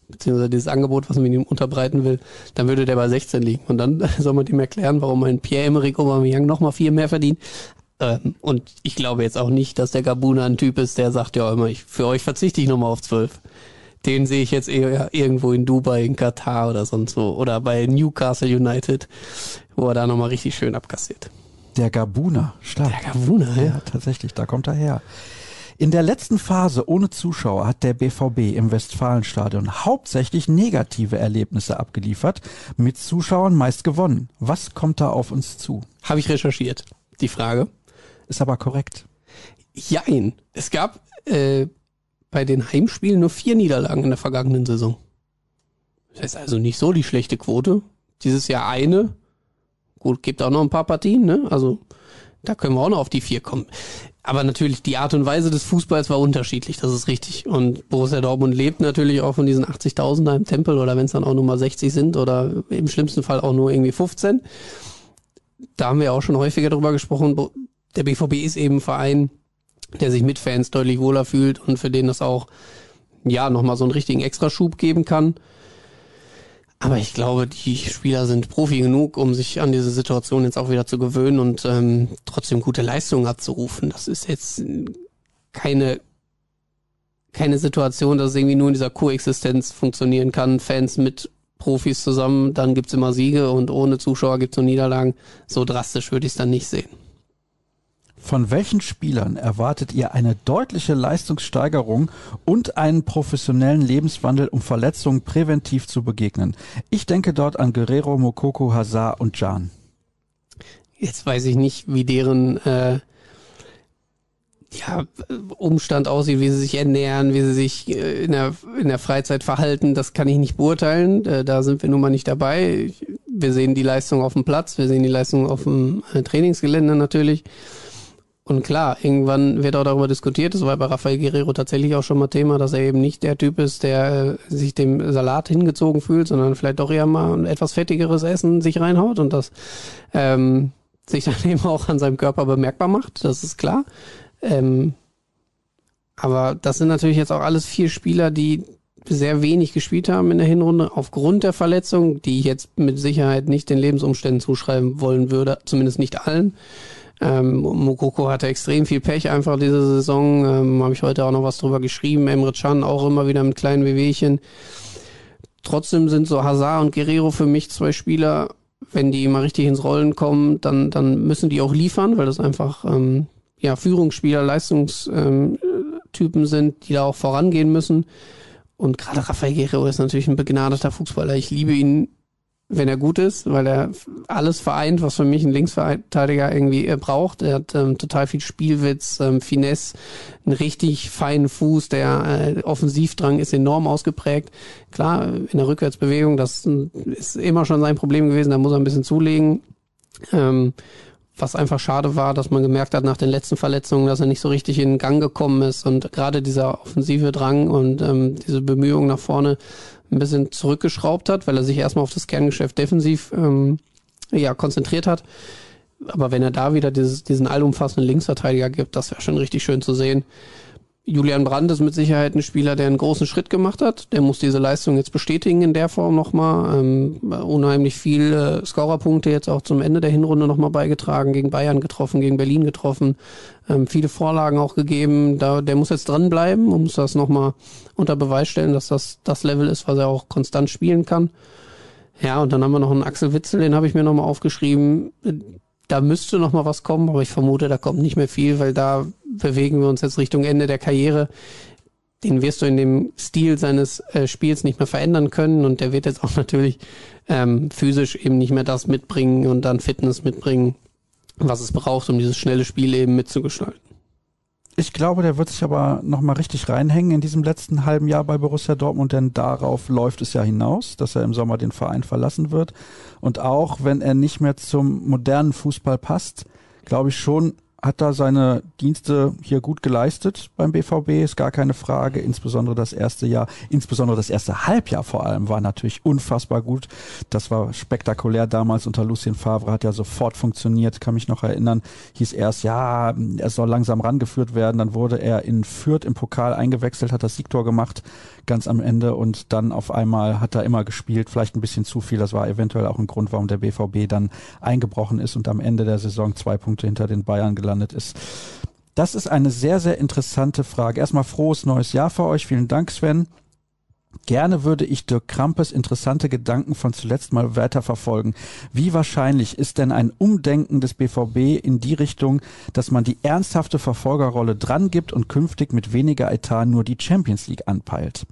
beziehungsweise dieses Angebot, was man ihm unterbreiten will, dann würde der bei 16 liegen. Und dann <laughs> soll man ihm erklären, warum ein Pierre-Emerick Aubameyang noch mal viel mehr verdient. Ähm, und ich glaube jetzt auch nicht, dass der Gabuna ein Typ ist, der sagt, ja immer, ich, für euch verzichte ich nochmal auf 12 den sehe ich jetzt eher irgendwo in Dubai, in Katar oder sonst wo. Oder bei Newcastle United, wo er da nochmal richtig schön abkassiert. Der Gabuna, stark. Der Gabuna, ja. Ja, tatsächlich, da kommt er her. In der letzten Phase ohne Zuschauer hat der BVB im Westfalenstadion hauptsächlich negative Erlebnisse abgeliefert, mit Zuschauern meist gewonnen. Was kommt da auf uns zu? Habe ich recherchiert, die Frage. Ist aber korrekt. Jein. Es gab äh, bei den Heimspielen nur vier Niederlagen in der vergangenen Saison. Das ist also nicht so die schlechte Quote. Dieses Jahr eine. Gut, gibt auch noch ein paar Partien, ne? Also da können wir auch noch auf die vier kommen. Aber natürlich, die Art und Weise des Fußballs war unterschiedlich, das ist richtig. Und Borussia Dortmund lebt natürlich auch von diesen 80.000 da im Tempel oder wenn es dann auch nur mal 60 sind oder im schlimmsten Fall auch nur irgendwie 15. Da haben wir auch schon häufiger drüber gesprochen. Der BVB ist eben ein Verein, der sich mit Fans deutlich wohler fühlt und für den das auch, ja, nochmal so einen richtigen Extraschub geben kann. Aber ich glaube, die Spieler sind Profi genug, um sich an diese Situation jetzt auch wieder zu gewöhnen und ähm, trotzdem gute Leistungen abzurufen. Das ist jetzt keine keine Situation, dass es irgendwie nur in dieser Koexistenz funktionieren kann. Fans mit Profis zusammen, dann gibt's immer Siege und ohne Zuschauer gibt's nur Niederlagen. So drastisch würde ich es dann nicht sehen. Von welchen Spielern erwartet ihr eine deutliche Leistungssteigerung und einen professionellen Lebenswandel, um Verletzungen präventiv zu begegnen? Ich denke dort an Guerrero, Mokoko, Hazard und Jan. Jetzt weiß ich nicht, wie deren äh, ja, Umstand aussieht, wie sie sich ernähren, wie sie sich äh, in der, in der Freizeit verhalten. Das kann ich nicht beurteilen. Äh, da sind wir nun mal nicht dabei. Wir sehen die Leistung auf dem Platz, wir sehen die Leistung auf dem äh, Trainingsgelände natürlich. Und klar, irgendwann wird auch darüber diskutiert, das war bei Rafael Guerrero tatsächlich auch schon mal Thema, dass er eben nicht der Typ ist, der äh, sich dem Salat hingezogen fühlt, sondern vielleicht doch eher mal ein etwas fettigeres Essen sich reinhaut und das ähm, sich dann <laughs> eben auch an seinem Körper bemerkbar macht, das ist klar. Ähm, aber das sind natürlich jetzt auch alles vier Spieler, die sehr wenig gespielt haben in der Hinrunde aufgrund der Verletzung, die ich jetzt mit Sicherheit nicht den Lebensumständen zuschreiben wollen würde, zumindest nicht allen. Ähm, Mokoko hatte extrem viel Pech einfach diese Saison. Ähm, Habe ich heute auch noch was drüber geschrieben. Emre Can auch immer wieder mit kleinen Wehwehchen. Trotzdem sind so Hazard und Guerrero für mich zwei Spieler, wenn die mal richtig ins Rollen kommen, dann, dann müssen die auch liefern, weil das einfach ähm, ja, Führungsspieler, Leistungstypen sind, die da auch vorangehen müssen. Und gerade Rafael Guerrero ist natürlich ein begnadeter Fußballer. Ich liebe ihn wenn er gut ist, weil er alles vereint, was für mich ein Linksverteidiger irgendwie äh, braucht. Er hat ähm, total viel Spielwitz, ähm, Finesse, einen richtig feinen Fuß, der äh, Offensivdrang ist enorm ausgeprägt. Klar, in der Rückwärtsbewegung, das ist immer schon sein Problem gewesen, da muss er ein bisschen zulegen. Ähm, was einfach schade war, dass man gemerkt hat nach den letzten Verletzungen, dass er nicht so richtig in Gang gekommen ist und gerade dieser offensive Drang und ähm, diese Bemühungen nach vorne ein bisschen zurückgeschraubt hat, weil er sich erstmal auf das Kerngeschäft defensiv ähm, ja, konzentriert hat. Aber wenn er da wieder dieses, diesen allumfassenden Linksverteidiger gibt, das wäre schon richtig schön zu sehen. Julian Brandt ist mit Sicherheit ein Spieler, der einen großen Schritt gemacht hat. Der muss diese Leistung jetzt bestätigen in der Form nochmal. Ähm, unheimlich viele Scorerpunkte jetzt auch zum Ende der Hinrunde nochmal beigetragen, gegen Bayern getroffen, gegen Berlin getroffen, ähm, viele Vorlagen auch gegeben. Da, der muss jetzt dranbleiben und muss das nochmal unter Beweis stellen, dass das das Level ist, was er auch konstant spielen kann. Ja, und dann haben wir noch einen Axel Witzel, den habe ich mir nochmal aufgeschrieben da müsste noch mal was kommen, aber ich vermute, da kommt nicht mehr viel, weil da bewegen wir uns jetzt Richtung Ende der Karriere. Den wirst du in dem Stil seines äh, Spiels nicht mehr verändern können und der wird jetzt auch <laughs> natürlich ähm, physisch eben nicht mehr das mitbringen und dann Fitness mitbringen, was es braucht, um dieses schnelle Spiel eben mitzugestalten. Ich glaube, der wird sich aber nochmal richtig reinhängen in diesem letzten halben Jahr bei Borussia Dortmund, denn darauf läuft es ja hinaus, dass er im Sommer den Verein verlassen wird. Und auch wenn er nicht mehr zum modernen Fußball passt, glaube ich schon, hat da seine Dienste hier gut geleistet beim BVB, ist gar keine Frage. Insbesondere das erste Jahr, insbesondere das erste Halbjahr vor allem war natürlich unfassbar gut. Das war spektakulär damals unter Lucien Favre, hat ja sofort funktioniert, kann mich noch erinnern. Hieß erst, ja, er soll langsam rangeführt werden. Dann wurde er in Fürth im Pokal eingewechselt, hat das Siegtor gemacht ganz am Ende und dann auf einmal hat er immer gespielt, vielleicht ein bisschen zu viel. Das war eventuell auch ein Grund, warum der BVB dann eingebrochen ist und am Ende der Saison zwei Punkte hinter den Bayern gelandet ist. Das ist eine sehr, sehr interessante Frage. Erstmal frohes neues Jahr für euch. Vielen Dank, Sven. Gerne würde ich Dirk Krampes interessante Gedanken von zuletzt mal weiterverfolgen. Wie wahrscheinlich ist denn ein Umdenken des BVB in die Richtung, dass man die ernsthafte Verfolgerrolle dran gibt und künftig mit weniger Etat nur die Champions League anpeilt?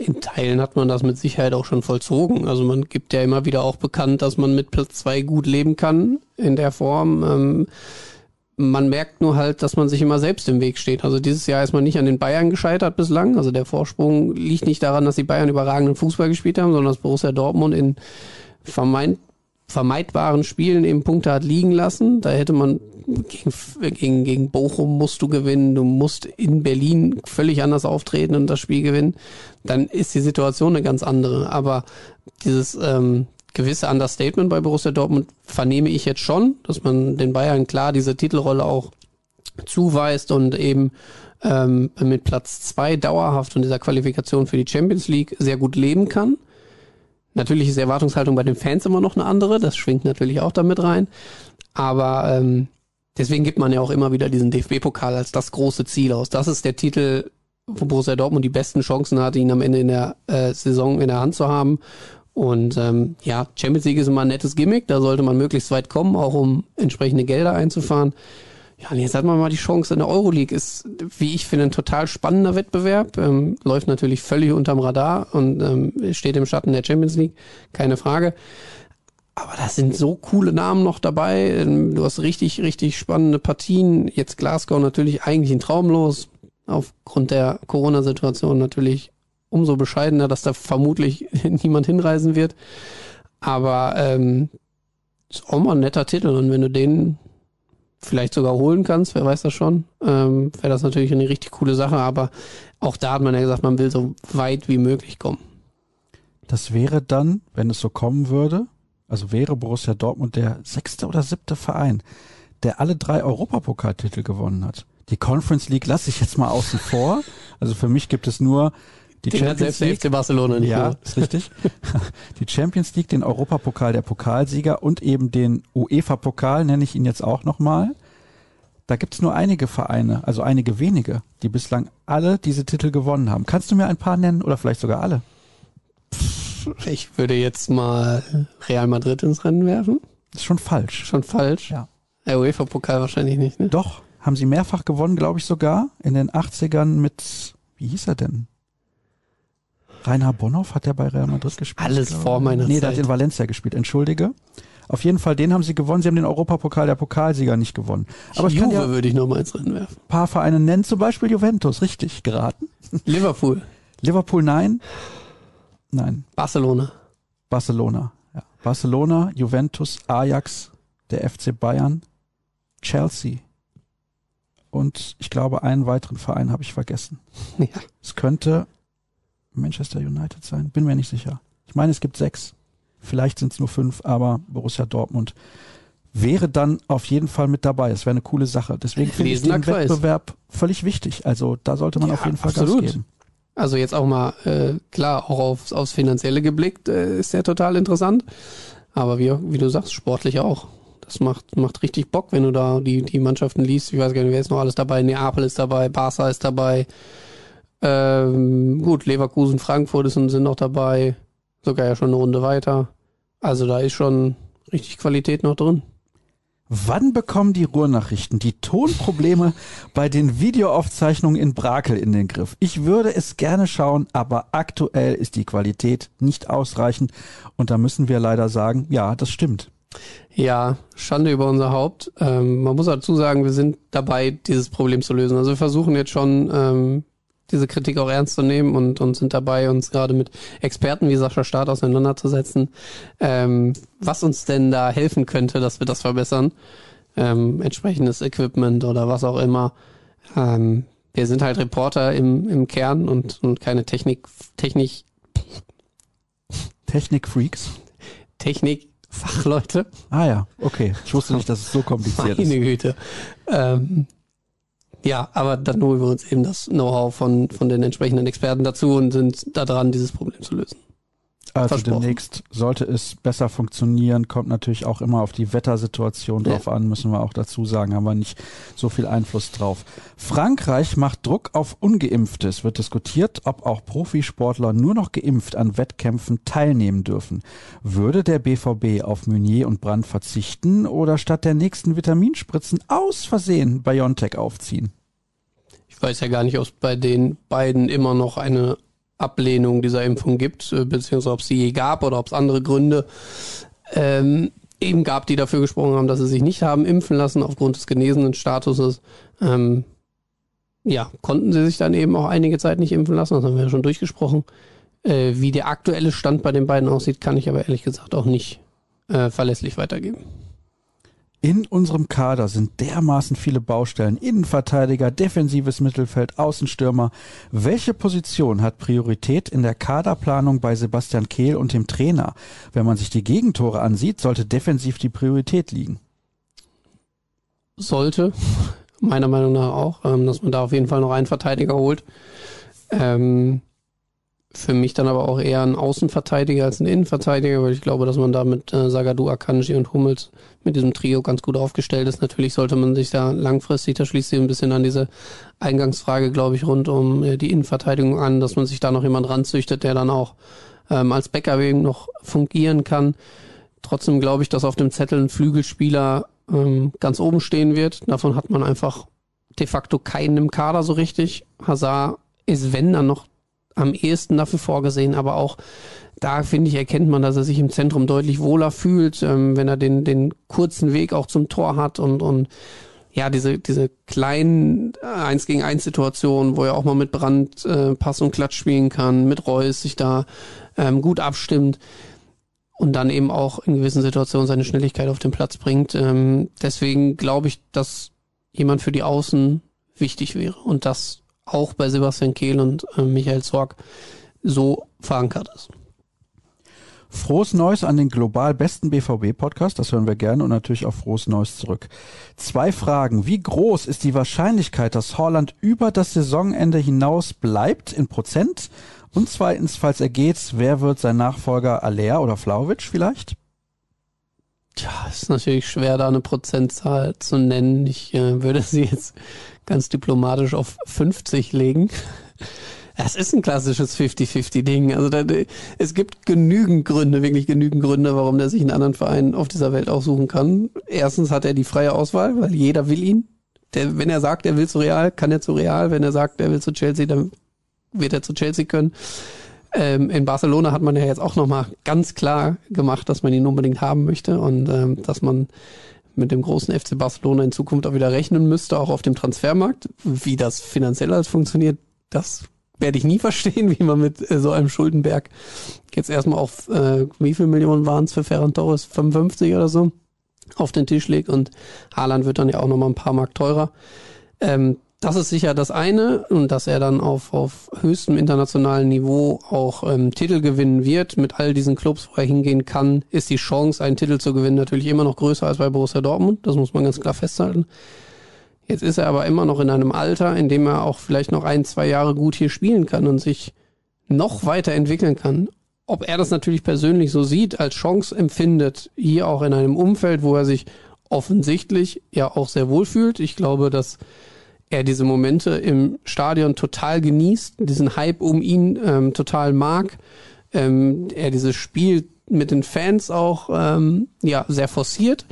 In Teilen hat man das mit Sicherheit auch schon vollzogen. Also man gibt ja immer wieder auch bekannt, dass man mit Platz zwei gut leben kann in der Form. Ähm man merkt nur halt, dass man sich immer selbst im Weg steht. Also dieses Jahr ist man nicht an den Bayern gescheitert bislang. Also der Vorsprung liegt nicht daran, dass die Bayern überragenden Fußball gespielt haben, sondern dass Borussia Dortmund in vermeint, vermeidbaren Spielen eben Punkte hat liegen lassen. Da hätte man gegen, gegen, gegen Bochum musst du gewinnen, du musst in Berlin völlig anders auftreten und das Spiel gewinnen. Dann ist die Situation eine ganz andere. Aber dieses ähm, gewisse Understatement bei Borussia Dortmund vernehme ich jetzt schon, dass man den Bayern klar diese Titelrolle auch zuweist und eben ähm, mit Platz zwei dauerhaft und dieser Qualifikation für die Champions League sehr gut leben kann. Natürlich ist die Erwartungshaltung bei den Fans immer noch eine andere, das schwingt natürlich auch damit rein. Aber ähm, deswegen gibt man ja auch immer wieder diesen DFB-Pokal als das große Ziel aus. Das ist der Titel, wo Borussia Dortmund die besten Chancen hatte, ihn am Ende in der äh, Saison in der Hand zu haben. Und ähm, ja, Champions League ist immer ein nettes Gimmick, da sollte man möglichst weit kommen, auch um entsprechende Gelder einzufahren. Ja, und jetzt hat man mal die Chance in der Euroleague. Ist, wie ich finde, ein total spannender Wettbewerb. Ähm, läuft natürlich völlig unterm Radar und ähm, steht im Schatten der Champions League, keine Frage. Aber da sind so coole Namen noch dabei. Ähm, du hast richtig, richtig spannende Partien. Jetzt Glasgow natürlich eigentlich ein Traumlos. Aufgrund der Corona-Situation natürlich umso bescheidener, dass da vermutlich <laughs> niemand hinreisen wird. Aber ähm, ist auch mal ein netter Titel. Und wenn du den vielleicht sogar holen kannst, wer weiß das schon, ähm, wäre das natürlich eine richtig coole Sache. Aber auch da hat man ja gesagt, man will so weit wie möglich kommen. Das wäre dann, wenn es so kommen würde, also wäre Borussia Dortmund der sechste oder siebte Verein, der alle drei Europapokaltitel gewonnen hat. Die Conference League lasse ich jetzt mal außen vor. Also für mich gibt es nur die den Champions selbst League. der FC Barcelona nicht. Ja, mehr. ist richtig. <laughs> die Champions League, den Europapokal der Pokalsieger und eben den UEFA-Pokal nenne ich ihn jetzt auch nochmal. Da gibt's nur einige Vereine, also einige wenige, die bislang alle diese Titel gewonnen haben. Kannst du mir ein paar nennen oder vielleicht sogar alle? Ich würde jetzt mal Real Madrid ins Rennen werfen. Das ist schon falsch. Schon falsch? Ja. Der UEFA-Pokal wahrscheinlich nicht, ne? Doch, haben sie mehrfach gewonnen, glaube ich sogar. In den 80ern mit, wie hieß er denn? Rainer Bonhoff hat der bei Real Madrid gespielt. Alles vor meiner nee, Zeit. der hat in Valencia gespielt, entschuldige. Auf jeden Fall, den haben sie gewonnen. Sie haben den Europapokal der Pokalsieger nicht gewonnen. Aber Juve ich kann ja würde ich nochmal ins Rennen werfen. paar Vereine nennen, zum Beispiel Juventus, richtig geraten. Liverpool. Liverpool, nein. Nein. Barcelona. Barcelona, ja. Barcelona, Juventus, Ajax, der FC Bayern, Chelsea. Und ich glaube, einen weiteren Verein habe ich vergessen. Ja. Es könnte Manchester United sein? Bin mir nicht sicher. Ich meine, es gibt sechs. Vielleicht sind es nur fünf, aber Borussia Dortmund wäre dann auf jeden Fall mit dabei. Es wäre eine coole Sache. Deswegen finde ich den Kreis. Wettbewerb völlig wichtig. Also da sollte man ja, auf jeden Fall absolut. Gas geben. Also jetzt auch mal äh, klar, auch aufs, aufs Finanzielle geblickt äh, ist der total interessant. Aber wie, wie du sagst, sportlich auch. Das macht, macht richtig Bock, wenn du da die, die Mannschaften liest. Ich weiß gar nicht, wer ist noch alles dabei. Neapel ist dabei, Barca ist dabei, ähm, gut, Leverkusen, Frankfurt ist, sind noch dabei. Sogar ja schon eine Runde weiter. Also da ist schon richtig Qualität noch drin. Wann bekommen die Ruhrnachrichten die Tonprobleme <laughs> bei den Videoaufzeichnungen in Brakel in den Griff? Ich würde es gerne schauen, aber aktuell ist die Qualität nicht ausreichend und da müssen wir leider sagen, ja, das stimmt. Ja, Schande über unser Haupt. Ähm, man muss dazu sagen, wir sind dabei, dieses Problem zu lösen. Also wir versuchen jetzt schon ähm, diese Kritik auch ernst zu nehmen und, und sind dabei, uns gerade mit Experten wie Sascha Staat auseinanderzusetzen, ähm, was uns denn da helfen könnte, dass wir das verbessern. Ähm, entsprechendes Equipment oder was auch immer. Ähm, wir sind halt Reporter im, im Kern und, und keine Technik, Technik, Technik-Freaks. Technik-Fachleute. Ah ja, okay. Ich wusste nicht, dass es so kompliziert Meine ist. Meine Güte. Ähm, ja, aber dann holen wir uns eben das Know-how von, von den entsprechenden Experten dazu und sind da dran, dieses Problem zu lösen. Also demnächst sollte es besser funktionieren, kommt natürlich auch immer auf die Wettersituation drauf ja. an, müssen wir auch dazu sagen, haben wir nicht so viel Einfluss drauf. Frankreich macht Druck auf Ungeimpfte. Es wird diskutiert, ob auch Profisportler nur noch geimpft an Wettkämpfen teilnehmen dürfen. Würde der BVB auf Meunier und Brand verzichten oder statt der nächsten Vitaminspritzen aus Versehen BioNTech aufziehen? Ich weiß ja gar nicht, ob es bei den beiden immer noch eine Ablehnung dieser Impfung gibt, äh, beziehungsweise ob es sie je gab oder ob es andere Gründe ähm, eben gab, die dafür gesprochen haben, dass sie sich nicht haben impfen lassen aufgrund des genesenen Statuses. Ähm, ja, konnten sie sich dann eben auch einige Zeit nicht impfen lassen, das haben wir ja schon durchgesprochen. Äh, wie der aktuelle Stand bei den beiden aussieht, kann ich aber ehrlich gesagt auch nicht äh, verlässlich weitergeben. In unserem Kader sind dermaßen viele Baustellen. Innenverteidiger, defensives Mittelfeld, Außenstürmer. Welche Position hat Priorität in der Kaderplanung bei Sebastian Kehl und dem Trainer? Wenn man sich die Gegentore ansieht, sollte defensiv die Priorität liegen. Sollte, meiner Meinung nach auch, ähm, dass man da auf jeden Fall noch einen Verteidiger holt. Ähm, für mich dann aber auch eher ein Außenverteidiger als ein Innenverteidiger, weil ich glaube, dass man da mit äh, Sagadu, Akanji und Hummels mit diesem Trio ganz gut aufgestellt ist. Natürlich sollte man sich da langfristig, da schließt sich ein bisschen an diese Eingangsfrage, glaube ich, rund um äh, die Innenverteidigung an, dass man sich da noch jemand ranzüchtet, der dann auch ähm, als Backup eben noch fungieren kann. Trotzdem glaube ich, dass auf dem Zettel ein Flügelspieler ähm, ganz oben stehen wird. Davon hat man einfach de facto keinen im Kader so richtig. Hazard ist, wenn dann noch am ehesten dafür vorgesehen, aber auch da finde ich, erkennt man, dass er sich im Zentrum deutlich wohler fühlt, ähm, wenn er den, den kurzen Weg auch zum Tor hat und, und ja, diese, diese kleinen äh, eins gegen eins Situationen, wo er auch mal mit Brand äh, Pass und Klatsch spielen kann, mit Reus sich da ähm, gut abstimmt und dann eben auch in gewissen Situationen seine Schnelligkeit auf den Platz bringt. Ähm, deswegen glaube ich, dass jemand für die Außen wichtig wäre und das auch bei Sebastian Kehl und äh, Michael Zorg so verankert ist. Frohes Neues an den global besten BVB-Podcast, das hören wir gerne und natürlich auch frohes Neues zurück. Zwei Fragen. Wie groß ist die Wahrscheinlichkeit, dass Holland über das Saisonende hinaus bleibt in Prozent? Und zweitens, falls er geht, wer wird sein Nachfolger Aller oder Flauwitsch vielleicht? Tja, ist natürlich schwer, da eine Prozentzahl zu nennen. Ich äh, würde <laughs> sie jetzt ganz diplomatisch auf 50 legen. Das ist ein klassisches 50-50-Ding. Also da, es gibt genügend Gründe, wirklich genügend Gründe, warum der sich einen anderen Verein auf dieser Welt aussuchen kann. Erstens hat er die freie Auswahl, weil jeder will ihn. Der, wenn er sagt, er will zu Real, kann er zu Real. Wenn er sagt, er will zu Chelsea, dann wird er zu Chelsea können. Ähm, in Barcelona hat man ja jetzt auch nochmal ganz klar gemacht, dass man ihn unbedingt haben möchte und ähm, dass man mit dem großen FC Barcelona in Zukunft auch wieder rechnen müsste, auch auf dem Transfermarkt. Wie das finanziell alles funktioniert, das werde ich nie <laughs> verstehen, wie man mit äh, so einem Schuldenberg jetzt erstmal auf, äh, wie viel Millionen waren es für Ferran Torres? 55 oder so auf den Tisch legt und Haaland wird dann ja auch nochmal ein paar Mark teurer. Ähm, das ist sicher das eine und dass er dann auf, auf höchstem internationalen Niveau auch ähm, Titel gewinnen wird mit all diesen Clubs, wo er hingehen kann, ist die Chance, einen Titel zu gewinnen, natürlich immer noch größer als bei Borussia Dortmund. Das muss man ganz klar festhalten. Jetzt ist er aber immer noch in einem Alter, in dem er auch vielleicht noch ein, zwei Jahre gut hier spielen kann und sich noch weiter entwickeln kann. Ob er das natürlich persönlich so sieht, als Chance empfindet, hier auch in einem Umfeld, wo er sich offensichtlich ja auch sehr wohl fühlt. Ich glaube, dass er diese Momente im Stadion total genießt, diesen Hype um ihn ähm, total mag, ähm, er dieses Spiel mit den Fans auch ähm, ja sehr forciert.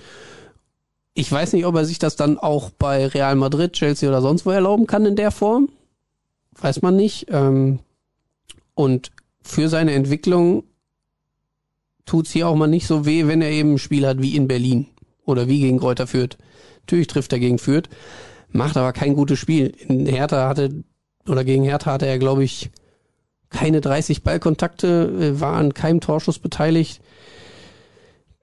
Ich weiß nicht, ob er sich das dann auch bei Real Madrid, Chelsea oder sonst wo erlauben kann in der Form. Weiß man nicht. Ähm, und für seine Entwicklung tut's hier auch mal nicht so weh, wenn er eben ein Spiel hat wie in Berlin oder wie gegen Kräuter führt. Natürlich trifft er gegen Fürth macht aber kein gutes Spiel. In Hertha hatte, oder gegen Hertha hatte er, glaube ich, keine 30 Ballkontakte, äh, war an keinem Torschuss beteiligt.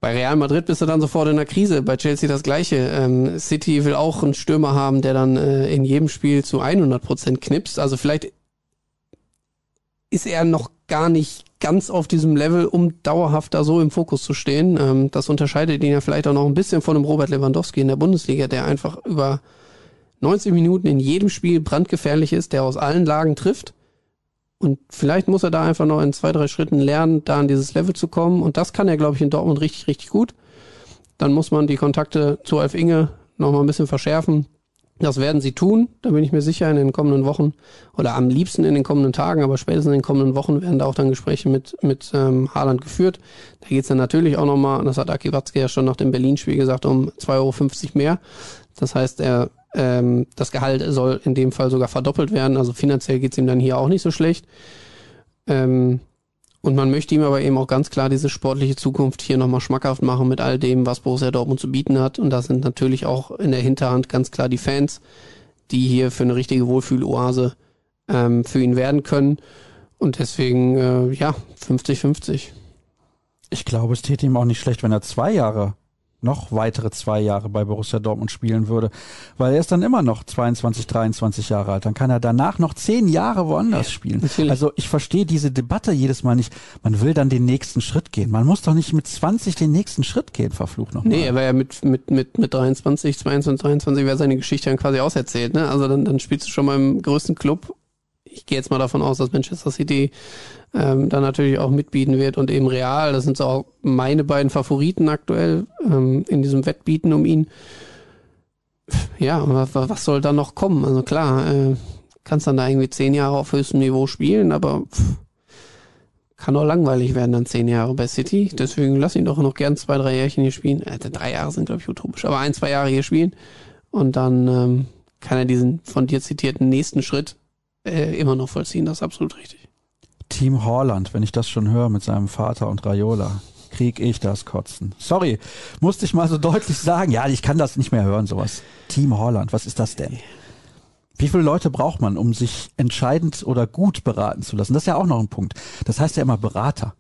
Bei Real Madrid bist du dann sofort in der Krise. Bei Chelsea das Gleiche. Ähm, City will auch einen Stürmer haben, der dann äh, in jedem Spiel zu 100 Prozent knipst. Also vielleicht ist er noch gar nicht ganz auf diesem Level, um dauerhaft da so im Fokus zu stehen. Ähm, das unterscheidet ihn ja vielleicht auch noch ein bisschen von einem Robert Lewandowski in der Bundesliga, der einfach über 90 Minuten in jedem Spiel brandgefährlich ist, der aus allen Lagen trifft. Und vielleicht muss er da einfach noch in zwei, drei Schritten lernen, da an dieses Level zu kommen. Und das kann er, glaube ich, in Dortmund richtig, richtig gut. Dann muss man die Kontakte zu Alf Inge noch mal ein bisschen verschärfen. Das werden sie tun, da bin ich mir sicher, in den kommenden Wochen oder am liebsten in den kommenden Tagen, aber spätestens in den kommenden Wochen werden da auch dann Gespräche mit, mit ähm, Haaland geführt. Da geht's dann natürlich auch nochmal, das hat Aki Watzke ja schon nach dem Berlin-Spiel gesagt, um 2,50 Euro mehr. Das heißt, er ähm, das Gehalt soll in dem Fall sogar verdoppelt werden. Also finanziell geht's ihm dann hier auch nicht so schlecht. Ähm, Und man möchte ihm aber eben auch ganz klar diese sportliche Zukunft hier nochmal schmackhaft machen mit all dem, was Borussia Dortmund zu bieten hat. Und da sind natürlich auch in der Hinterhand ganz klar die Fans, die hier für eine richtige Wohlfühloase ähm, für ihn werden können. Und deswegen, äh, ja, 50-50. Ich glaube, es täte ihm auch nicht schlecht, wenn er zwei Jahre noch weitere zwei Jahre bei Borussia Dortmund spielen würde, weil er ist dann immer noch 22, 23 Jahre alt. Dann kann er danach noch zehn Jahre woanders spielen. Natürlich. Also ich verstehe diese Debatte jedes Mal nicht. Man will dann den nächsten Schritt gehen. Man muss doch nicht mit 20 den nächsten Schritt gehen, verflucht noch. Nee, er war ja mit, mit, mit, mit 23, 22, 23 wäre seine Geschichte dann quasi auserzählt. Ne? Also dann, dann spielst du schon mal im größten Club ich gehe jetzt mal davon aus, dass Manchester City ähm, da natürlich auch mitbieten wird und eben Real, das sind so auch meine beiden Favoriten aktuell ähm, in diesem Wettbieten um ihn. Ja, was soll da noch kommen? Also klar, äh, kannst dann da irgendwie zehn Jahre auf höchstem Niveau spielen, aber pff, kann auch langweilig werden dann zehn Jahre bei City. Deswegen lass ihn doch noch gern zwei, drei Jährchen hier spielen. Äh, drei Jahre sind, glaube ich, utopisch, aber ein, zwei Jahre hier spielen und dann ähm, kann er diesen von dir zitierten nächsten Schritt äh, immer noch vollziehen. Das ist absolut richtig. Team Horland, wenn ich das schon höre mit seinem Vater und Raiola, krieg ich das Kotzen. Sorry, musste ich mal so deutlich sagen. Ja, ich kann das nicht mehr hören, sowas. Team Holland, was ist das denn? Wie viele Leute braucht man, um sich entscheidend oder gut beraten zu lassen? Das ist ja auch noch ein Punkt. Das heißt ja immer Berater.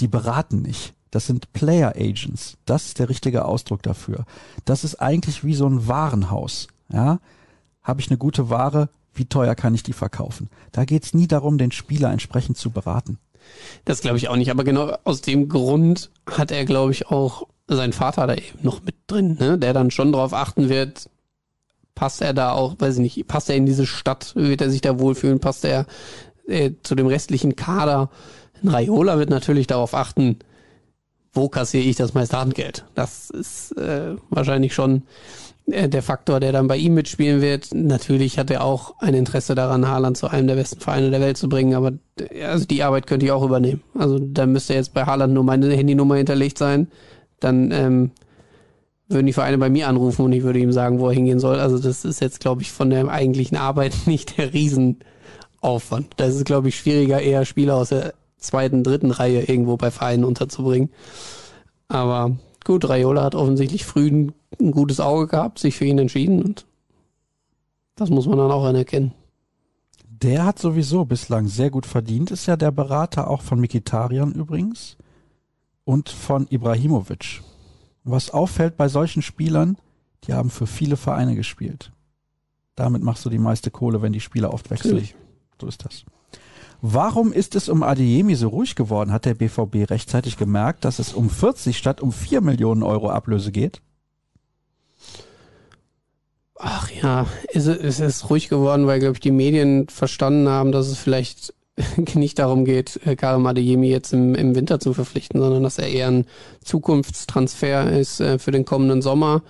Die beraten nicht. Das sind Player Agents. Das ist der richtige Ausdruck dafür. Das ist eigentlich wie so ein Warenhaus. Ja, habe ich eine gute Ware, wie teuer kann ich die verkaufen. Da geht's nie darum, den Spieler entsprechend zu beraten. Das glaube ich auch nicht, aber genau aus dem Grund hat er, glaube ich, auch seinen Vater da eben noch mit drin, ne? der dann schon darauf achten wird, passt er da auch, weiß ich nicht, passt er in diese Stadt, wird er sich da wohlfühlen, passt er äh, zu dem restlichen Kader. Raiola wird natürlich darauf achten, wo kassiere ich das meiste Handgeld. Das ist äh, wahrscheinlich schon der Faktor, der dann bei ihm mitspielen wird. Natürlich hat er auch ein Interesse daran, Haaland zu einem der besten Vereine der Welt zu bringen, aber also die Arbeit könnte ich auch übernehmen. Also da müsste jetzt bei Haaland nur meine Handynummer hinterlegt sein. Dann ähm, würden die Vereine bei mir anrufen und ich würde ihm sagen, wo er hingehen soll. Also das ist jetzt, glaube ich, von der eigentlichen Arbeit <laughs> nicht der Riesenaufwand. Das ist, glaube ich, schwieriger, eher Spieler aus der zweiten, dritten Reihe irgendwo bei Vereinen unterzubringen. Aber gut, Raiola hat offensichtlich früh ein, ein gutes Auge gehabt, sich für ihn entschieden und das muss man dann auch anerkennen. Der hat sowieso bislang sehr gut verdient, ist ja der Berater auch von Mikitarian übrigens und von Ibrahimovic. Was auffällt bei solchen Spielern, die haben für viele Vereine gespielt. Damit machst du die meiste Kohle, wenn die Spieler oft wechseln. Natürlich. So ist das. Warum ist es um Adeyemi so ruhig geworden? Hat der BVB rechtzeitig gemerkt, dass es um 40 statt um 4 Millionen Euro Ablöse geht? Ach ja, es ist ruhig geworden, weil, glaube ich, die Medien verstanden haben, dass es vielleicht <laughs> nicht darum geht, äh, Karim Adeyemi jetzt im, im Winter zu verpflichten, sondern dass er eher ein Zukunftstransfer ist äh, für den kommenden Sommer.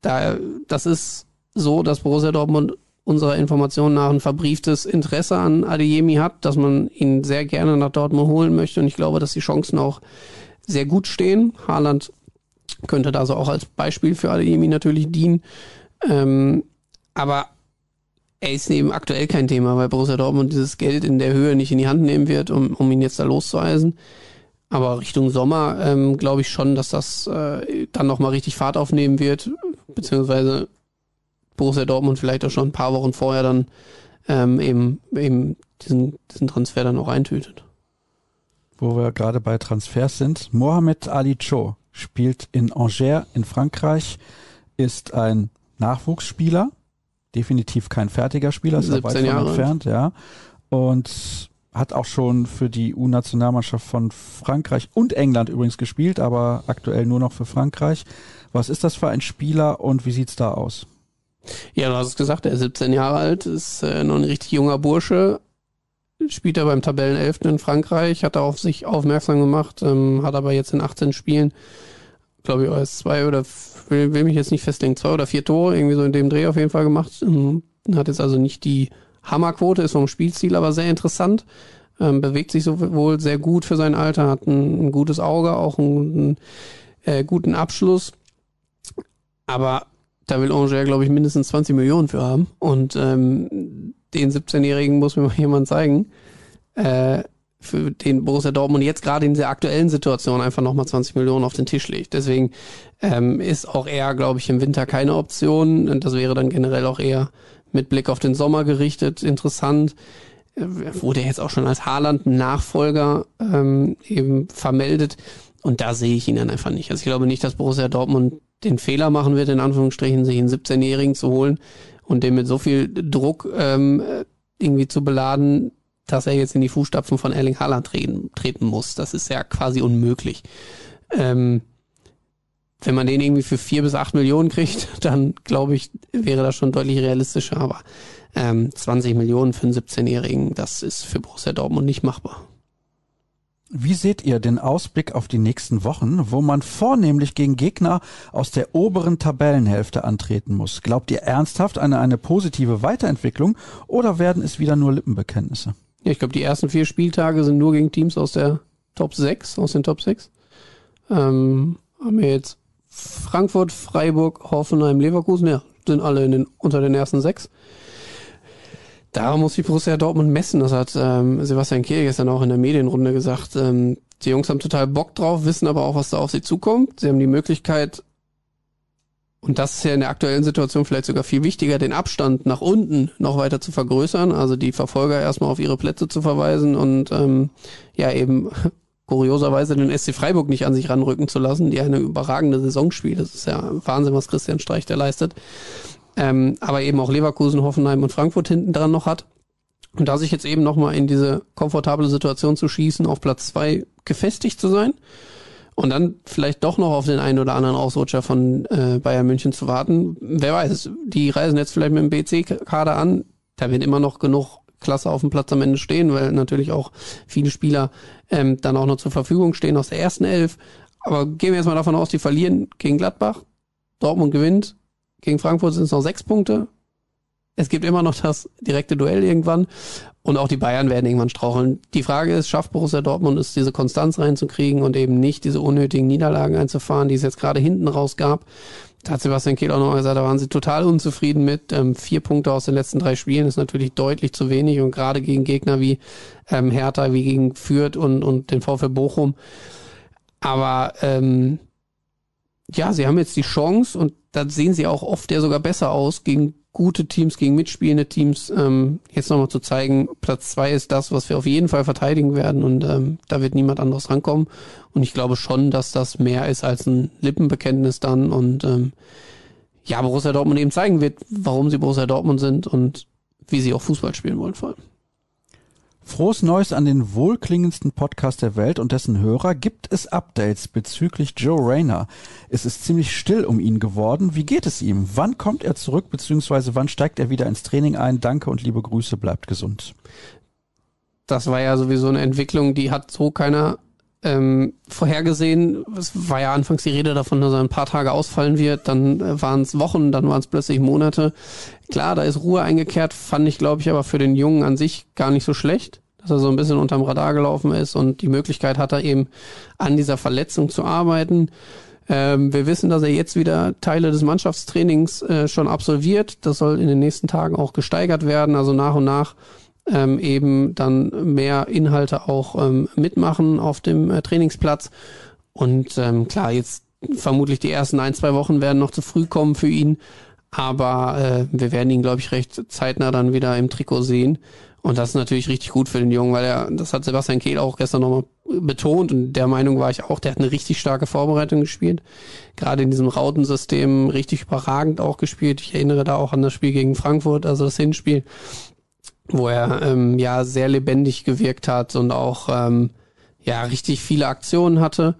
Da, das ist so, dass Borussia Dortmund unserer Information nach ein verbrieftes Interesse an Adeyemi hat, dass man ihn sehr gerne nach Dortmund holen möchte und ich glaube, dass die Chancen auch sehr gut stehen. Haaland könnte da so auch als Beispiel für Adeyemi natürlich dienen. Ähm, aber er ist eben aktuell kein Thema, weil Borussia Dortmund dieses Geld in der Höhe nicht in die Hand nehmen wird, um, um ihn jetzt da loszueisen. Aber Richtung Sommer ähm, glaube ich schon, dass das äh, dann nochmal richtig Fahrt aufnehmen wird, beziehungsweise Borussia Dortmund vielleicht auch schon ein paar Wochen vorher dann ähm, eben, eben diesen, diesen Transfer dann auch eintütet. Wo wir gerade bei Transfers sind, Mohamed Ali Cho spielt in Angers in Frankreich, ist ein Nachwuchsspieler, definitiv kein fertiger Spieler, ist weit von entfernt, ja. Und hat auch schon für die U-Nationalmannschaft von Frankreich und England übrigens gespielt, aber aktuell nur noch für Frankreich. Was ist das für ein Spieler und wie sieht's da aus? Ja, du hast es gesagt, er ist 17 Jahre alt, ist äh, noch ein richtig junger Bursche, spielt er beim Tabellenelften in Frankreich, hat er auf sich aufmerksam gemacht, ähm, hat aber jetzt in 18 Spielen, glaube ich, als zwei oder will, will mich jetzt nicht festlegen, zwei oder vier Tore, irgendwie so in dem Dreh auf jeden Fall gemacht. Ähm, hat jetzt also nicht die Hammerquote, ist vom Spielziel aber sehr interessant. Ähm, bewegt sich sowohl sehr gut für sein Alter, hat ein, ein gutes Auge, auch einen, einen äh, guten Abschluss. Aber da will Angers, glaube ich, mindestens 20 Millionen für haben. Und ähm, den 17-Jährigen muss mir mal <laughs> jemand zeigen, äh, für den Borussia Dortmund jetzt gerade in der aktuellen Situation einfach nochmal 20 Millionen auf den Tisch legt. Deswegen ähm, ist auch er, glaube ich, im Winter keine Option. Und das wäre dann generell auch eher mit Blick auf den Sommer gerichtet interessant. Äh, wurde jetzt auch schon als Haaland-Nachfolger ähm, eben vermeldet. Und da sehe ich ihn dann einfach nicht. Also ich glaube nicht, dass Borussia Dortmund den Fehler machen wird, in Anführungsstrichen, sich einen 17-Jährigen zu holen und den mit so viel Druck ähm, irgendwie zu beladen, dass er jetzt in die Fußstapfen von Erling Haaland treten, treten muss. Das ist ja quasi unmöglich. Ähm, wenn man den irgendwie für vier bis acht Millionen kriegt, <laughs> dann glaube ich, wäre das schon deutlich realistischer. Aber ähm, 20 Millionen für einen 17-Jährigen, das ist für Borussia Dortmund nicht machbar. Wie seht ihr den Ausblick auf die nächsten Wochen, wo man vornehmlich gegen Gegner aus der oberen Tabellenhälfte antreten muss? Glaubt ihr ernsthaft an eine, eine positive Weiterentwicklung oder werden es wieder nur Lippenbekenntnisse? Ja, ich glaube, die ersten vier Spieltage sind nur gegen Teams aus der Top 6, aus den Top 6. Ähm, haben wir jetzt Frankfurt, Freiburg, Hoffenheim, Leverkusen, ja, sind alle in den, unter den ersten sechs. Da muss die Borussia Dortmund messen. Das hat ähm, Sebastian Kehl gestern auch in der Medienrunde gesagt. Ähm, die Jungs haben total Bock drauf, wissen aber auch, was da auf sie zukommt. Sie haben die Möglichkeit, und das ist ja in der aktuellen Situation vielleicht sogar viel wichtiger, den Abstand nach unten noch weiter zu vergrößern, also die Verfolger erstmal auf ihre Plätze zu verweisen und ähm, ja eben <laughs> kurioserweise den SC Freiburg nicht an sich ranrücken zu lassen, die eine überragende Saison spielt. Das ist ja Wahnsinn, was Christian Streich da leistet ähm, aber eben auch Leverkusen, Hoffenheim und Frankfurt hinten dran noch hat. Und da sich jetzt eben nochmal in diese komfortable Situation zu schießen, auf Platz zwei gefestigt zu sein und dann vielleicht doch noch auf den einen oder anderen Ausrutscher von äh, Bayern München zu warten. Wer weiß, die reisen jetzt vielleicht mit dem BC-Kader an. Da wird immer noch genug Klasse auf dem Platz am Ende stehen, weil natürlich auch viele Spieler ähm, dann auch noch zur Verfügung stehen aus der ersten Elf. Aber gehen wir jetzt mal davon aus, die verlieren gegen Gladbach. Dortmund gewinnt, gegen Frankfurt sind es noch sechs Punkte. Es gibt immer noch das direkte Duell irgendwann. Und auch die Bayern werden irgendwann straucheln. Die Frage ist, schafft Borussia Dortmund es, diese Konstanz reinzukriegen und eben nicht diese unnötigen Niederlagen einzufahren, die es jetzt gerade hinten raus gab. Da hat Sebastian Kehl auch noch gesagt, da waren sie total unzufrieden mit. Ähm, vier Punkte aus den letzten drei Spielen ist natürlich deutlich zu wenig und gerade gegen Gegner wie ähm, Hertha, wie gegen Fürth und, und den VfL Bochum. Aber ähm, ja, sie haben jetzt die Chance und da sehen sie auch oft ja sogar besser aus gegen gute Teams, gegen mitspielende Teams. Ähm, jetzt nochmal zu zeigen, Platz zwei ist das, was wir auf jeden Fall verteidigen werden und ähm, da wird niemand anderes rankommen. Und ich glaube schon, dass das mehr ist als ein Lippenbekenntnis dann und ähm, ja, Borussia Dortmund eben zeigen wird, warum sie Borussia Dortmund sind und wie sie auch Fußball spielen wollen vor allem. Frohes Neues an den wohlklingendsten Podcast der Welt und dessen Hörer. Gibt es Updates bezüglich Joe Rayner? Es ist ziemlich still um ihn geworden. Wie geht es ihm? Wann kommt er zurück, beziehungsweise wann steigt er wieder ins Training ein? Danke und liebe Grüße, bleibt gesund. Das war ja sowieso eine Entwicklung, die hat so keiner ähm, vorhergesehen. Es war ja anfangs die Rede davon, dass er ein paar Tage ausfallen wird, dann äh, waren es Wochen, dann waren es plötzlich Monate. Klar, da ist Ruhe eingekehrt, fand ich, glaube ich, aber für den Jungen an sich gar nicht so schlecht, dass er so ein bisschen unterm Radar gelaufen ist und die Möglichkeit hat er eben an dieser Verletzung zu arbeiten. Ähm, wir wissen, dass er jetzt wieder Teile des Mannschaftstrainings äh, schon absolviert. Das soll in den nächsten Tagen auch gesteigert werden. Also nach und nach ähm, eben dann mehr Inhalte auch ähm, mitmachen auf dem äh, Trainingsplatz. Und ähm, klar, jetzt vermutlich die ersten ein, zwei Wochen werden noch zu früh kommen für ihn. Aber äh, wir werden ihn, glaube ich, recht zeitnah dann wieder im Trikot sehen. Und das ist natürlich richtig gut für den Jungen, weil er, das hat Sebastian Kehl auch gestern nochmal betont und der Meinung war ich auch, der hat eine richtig starke Vorbereitung gespielt. Gerade in diesem Rautensystem richtig überragend auch gespielt. Ich erinnere da auch an das Spiel gegen Frankfurt, also das Hinspiel wo er ähm, ja sehr lebendig gewirkt hat und auch ähm, ja richtig viele Aktionen hatte.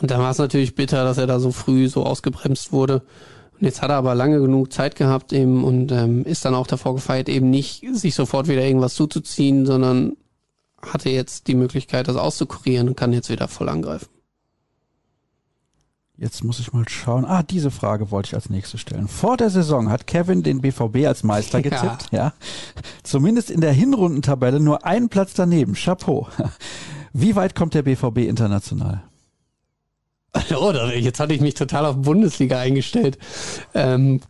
Und dann war es natürlich bitter, dass er da so früh so ausgebremst wurde. Und jetzt hat er aber lange genug Zeit gehabt eben und ähm, ist dann auch davor gefeit, eben nicht sich sofort wieder irgendwas zuzuziehen, sondern hatte jetzt die Möglichkeit, das auszukurieren und kann jetzt wieder voll angreifen. Jetzt muss ich mal schauen. Ah, diese Frage wollte ich als nächstes stellen. Vor der Saison hat Kevin den BVB als Meister <laughs> getippt, ja. ja. Zumindest in der Hinrundentabelle nur einen Platz daneben. Chapeau. Wie weit kommt der BVB international? <laughs> Oh, jetzt hatte ich mich total auf Bundesliga eingestellt. Ähm,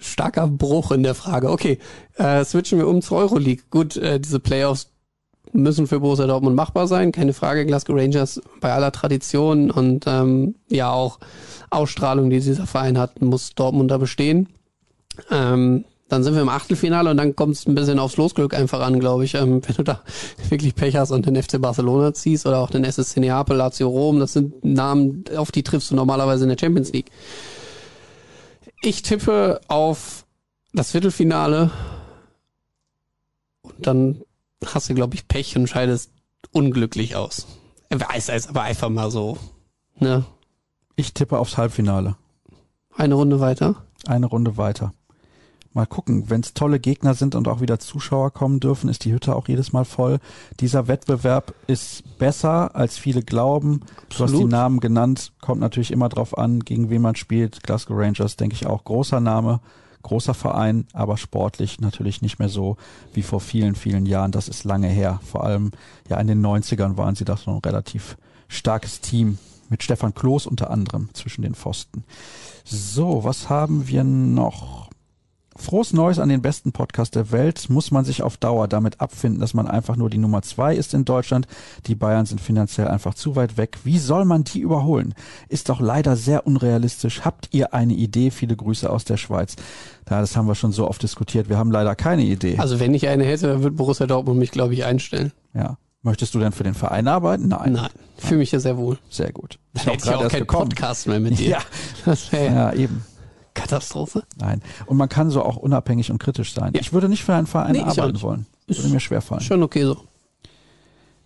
starker Bruch in der Frage. Okay, äh, switchen wir um zur Euroleague. Gut, äh, diese Playoffs müssen für Borussia Dortmund machbar sein, keine Frage. Glasgow Rangers bei aller Tradition und ähm, ja auch Ausstrahlung, die dieser Verein hat, muss Dortmund da bestehen. Ähm, dann sind wir im Achtelfinale und dann kommt es ein bisschen aufs Losglück einfach an, glaube ich. Ähm, wenn du da <laughs> wirklich Pech hast und den FC Barcelona ziehst oder auch den SSC Neapel, Lazio Rom, das sind Namen, auf die triffst du normalerweise in der Champions League. Ich tippe auf das Viertelfinale und dann hast du, glaube ich, Pech und scheidest unglücklich aus. Weiß es aber einfach mal so. Ne? Ich tippe aufs Halbfinale. Eine Runde weiter. Eine Runde weiter. Mal gucken, wenn es tolle Gegner sind und auch wieder Zuschauer kommen dürfen, ist die Hütte auch jedes Mal voll. Dieser Wettbewerb ist besser, als viele glauben. Absolut. Du hast die Namen genannt, kommt natürlich immer drauf an, gegen wen man spielt. Glasgow Rangers, denke ich auch, großer Name, großer Verein, aber sportlich natürlich nicht mehr so wie vor vielen, vielen Jahren. Das ist lange her. Vor allem ja in den 90ern waren sie das noch ein relativ starkes Team mit Stefan Kloß unter anderem zwischen den Pfosten. So, was haben wir noch? Frohes Neues an den besten Podcast der Welt. Muss man sich auf Dauer damit abfinden, dass man einfach nur die Nummer zwei ist in Deutschland. Die Bayern sind finanziell einfach zu weit weg. Wie soll man die überholen? Ist doch leider sehr unrealistisch. Habt ihr eine Idee? Viele Grüße aus der Schweiz. Ja, das haben wir schon so oft diskutiert. Wir haben leider keine Idee. Also wenn ich eine hätte, dann würde Borussia Dortmund mich, glaube ich, einstellen. Ja. Möchtest du denn für den Verein arbeiten? Nein. Nein. Fühle mich ja sehr wohl. Sehr gut. Ich hätte ich auch keinen Podcast mehr mit dir. Ja. Das ja, eben. Katastrophe. Nein. Und man kann so auch unabhängig und kritisch sein. Ja. Ich würde nicht für einen Verein nee, arbeiten wollen. Würde mir schwerfallen. Schon okay so.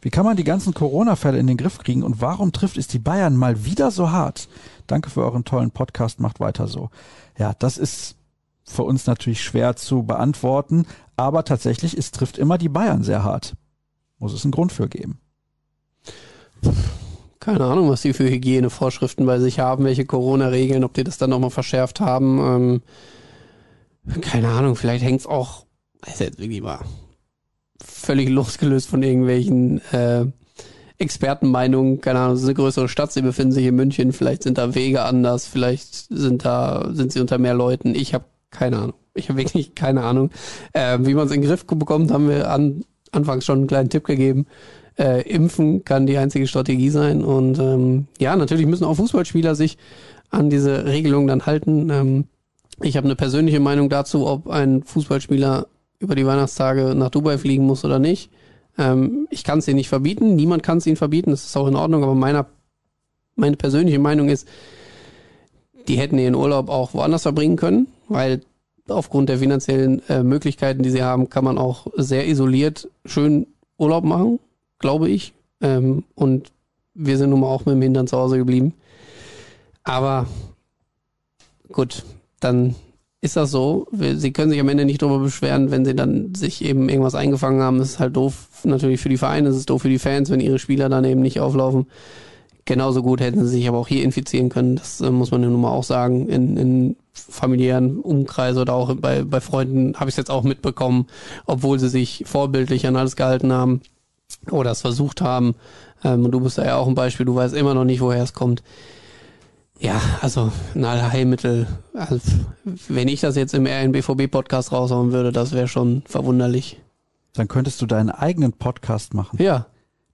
Wie kann man die ganzen Corona-Fälle in den Griff kriegen und warum trifft es die Bayern mal wieder so hart? Danke für euren tollen Podcast, macht weiter so. Ja, das ist für uns natürlich schwer zu beantworten, aber tatsächlich, es trifft immer die Bayern sehr hart. Muss es einen Grund für geben. Keine Ahnung, was die für Hygienevorschriften bei sich haben, welche Corona-Regeln, ob die das dann nochmal verschärft haben. Ähm, keine Ahnung, vielleicht hängt es auch, ist jetzt wirklich mal völlig losgelöst von irgendwelchen äh, Expertenmeinungen. Keine Ahnung, es ist eine größere Stadt, sie befinden sich in München, vielleicht sind da Wege anders, vielleicht sind da, sind sie unter mehr Leuten. Ich habe keine Ahnung. Ich habe wirklich keine Ahnung. Äh, wie man es in den Griff bekommt, haben wir an, anfangs schon einen kleinen Tipp gegeben äh, Impfen kann die einzige Strategie sein. Und ähm, ja, natürlich müssen auch Fußballspieler sich an diese Regelung dann halten. Ähm, ich habe eine persönliche Meinung dazu, ob ein Fußballspieler über die Weihnachtstage nach Dubai fliegen muss oder nicht. Ähm, ich kann es ihnen nicht verbieten, niemand kann es ihnen verbieten, das ist auch in Ordnung, aber meiner, meine persönliche Meinung ist, die hätten ihren Urlaub auch woanders verbringen können, weil aufgrund der finanziellen äh, Möglichkeiten, die sie haben, kann man auch sehr isoliert schön Urlaub machen glaube ich. Ähm, und wir sind nun mal auch mit dem Hintern zu Hause geblieben. Aber gut, dann ist das so. Sie können sich am Ende nicht darüber beschweren, wenn sie dann sich eben irgendwas eingefangen haben. Das ist halt doof natürlich für die Vereine, es ist doof für die Fans, wenn ihre Spieler dann eben nicht auflaufen. Genauso gut hätten sie sich aber auch hier infizieren können. Das äh, muss man ja nun mal auch sagen. In, in familiären Umkreise oder auch bei, bei Freunden habe ich es jetzt auch mitbekommen, obwohl sie sich vorbildlich an alles gehalten haben oder es versucht haben. Ähm, und du bist da ja auch ein Beispiel, du weißt immer noch nicht, woher es kommt. Ja, also ein Allheilmittel. Also, wenn ich das jetzt im RNBVB-Podcast raushauen würde, das wäre schon verwunderlich. Dann könntest du deinen eigenen Podcast machen. Ja.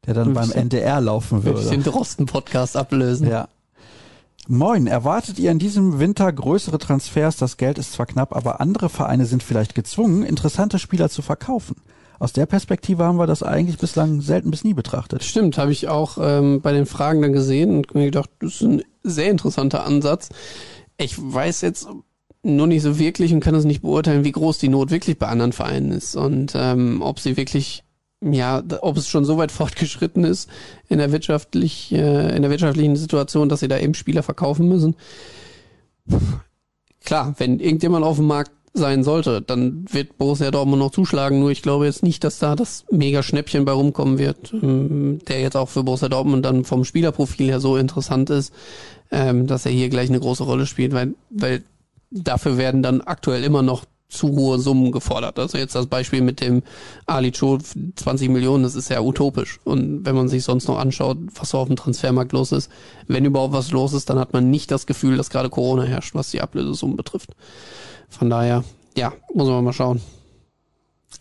Der dann beim NDR laufen würde. Den Drosten-Podcast ablösen. Ja. Moin, erwartet ihr in diesem Winter größere Transfers? Das Geld ist zwar knapp, aber andere Vereine sind vielleicht gezwungen, interessante Spieler zu verkaufen aus der Perspektive haben wir das eigentlich bislang selten bis nie betrachtet. Stimmt, habe ich auch ähm, bei den Fragen dann gesehen und mir gedacht, das ist ein sehr interessanter Ansatz. Ich weiß jetzt nur nicht so wirklich und kann es nicht beurteilen, wie groß die Not wirklich bei anderen Vereinen ist und ähm, ob sie wirklich ja, ob es schon so weit <laughs> fortgeschritten ist in der wirtschaftlich, äh, in der wirtschaftlichen Situation, dass sie da eben Spieler verkaufen müssen. Klar, wenn irgendjemand auf dem Markt sein sollte, dann wird Borussia Dortmund noch zuschlagen. Nur ich glaube jetzt nicht, dass da das mega Schnäppchen bei rumkommen wird, ähm, der jetzt auch für Borussia Dortmund dann vom Spielerprofil her so interessant ist, ähm, dass er hier gleich eine große Rolle spielt, weil, weil dafür werden dann aktuell immer noch zu hohe Summen gefordert. Also jetzt das Beispiel mit dem Ali Cho 20 Millionen, das ist ja utopisch. Und wenn man sich sonst noch anschaut, was so auf dem Transfermarkt los ist, wenn überhaupt was los ist, dann hat man nicht das Gefühl, dass gerade Corona herrscht, was die Ablösesummen betrifft. Von daher, ja, muss man mal schauen.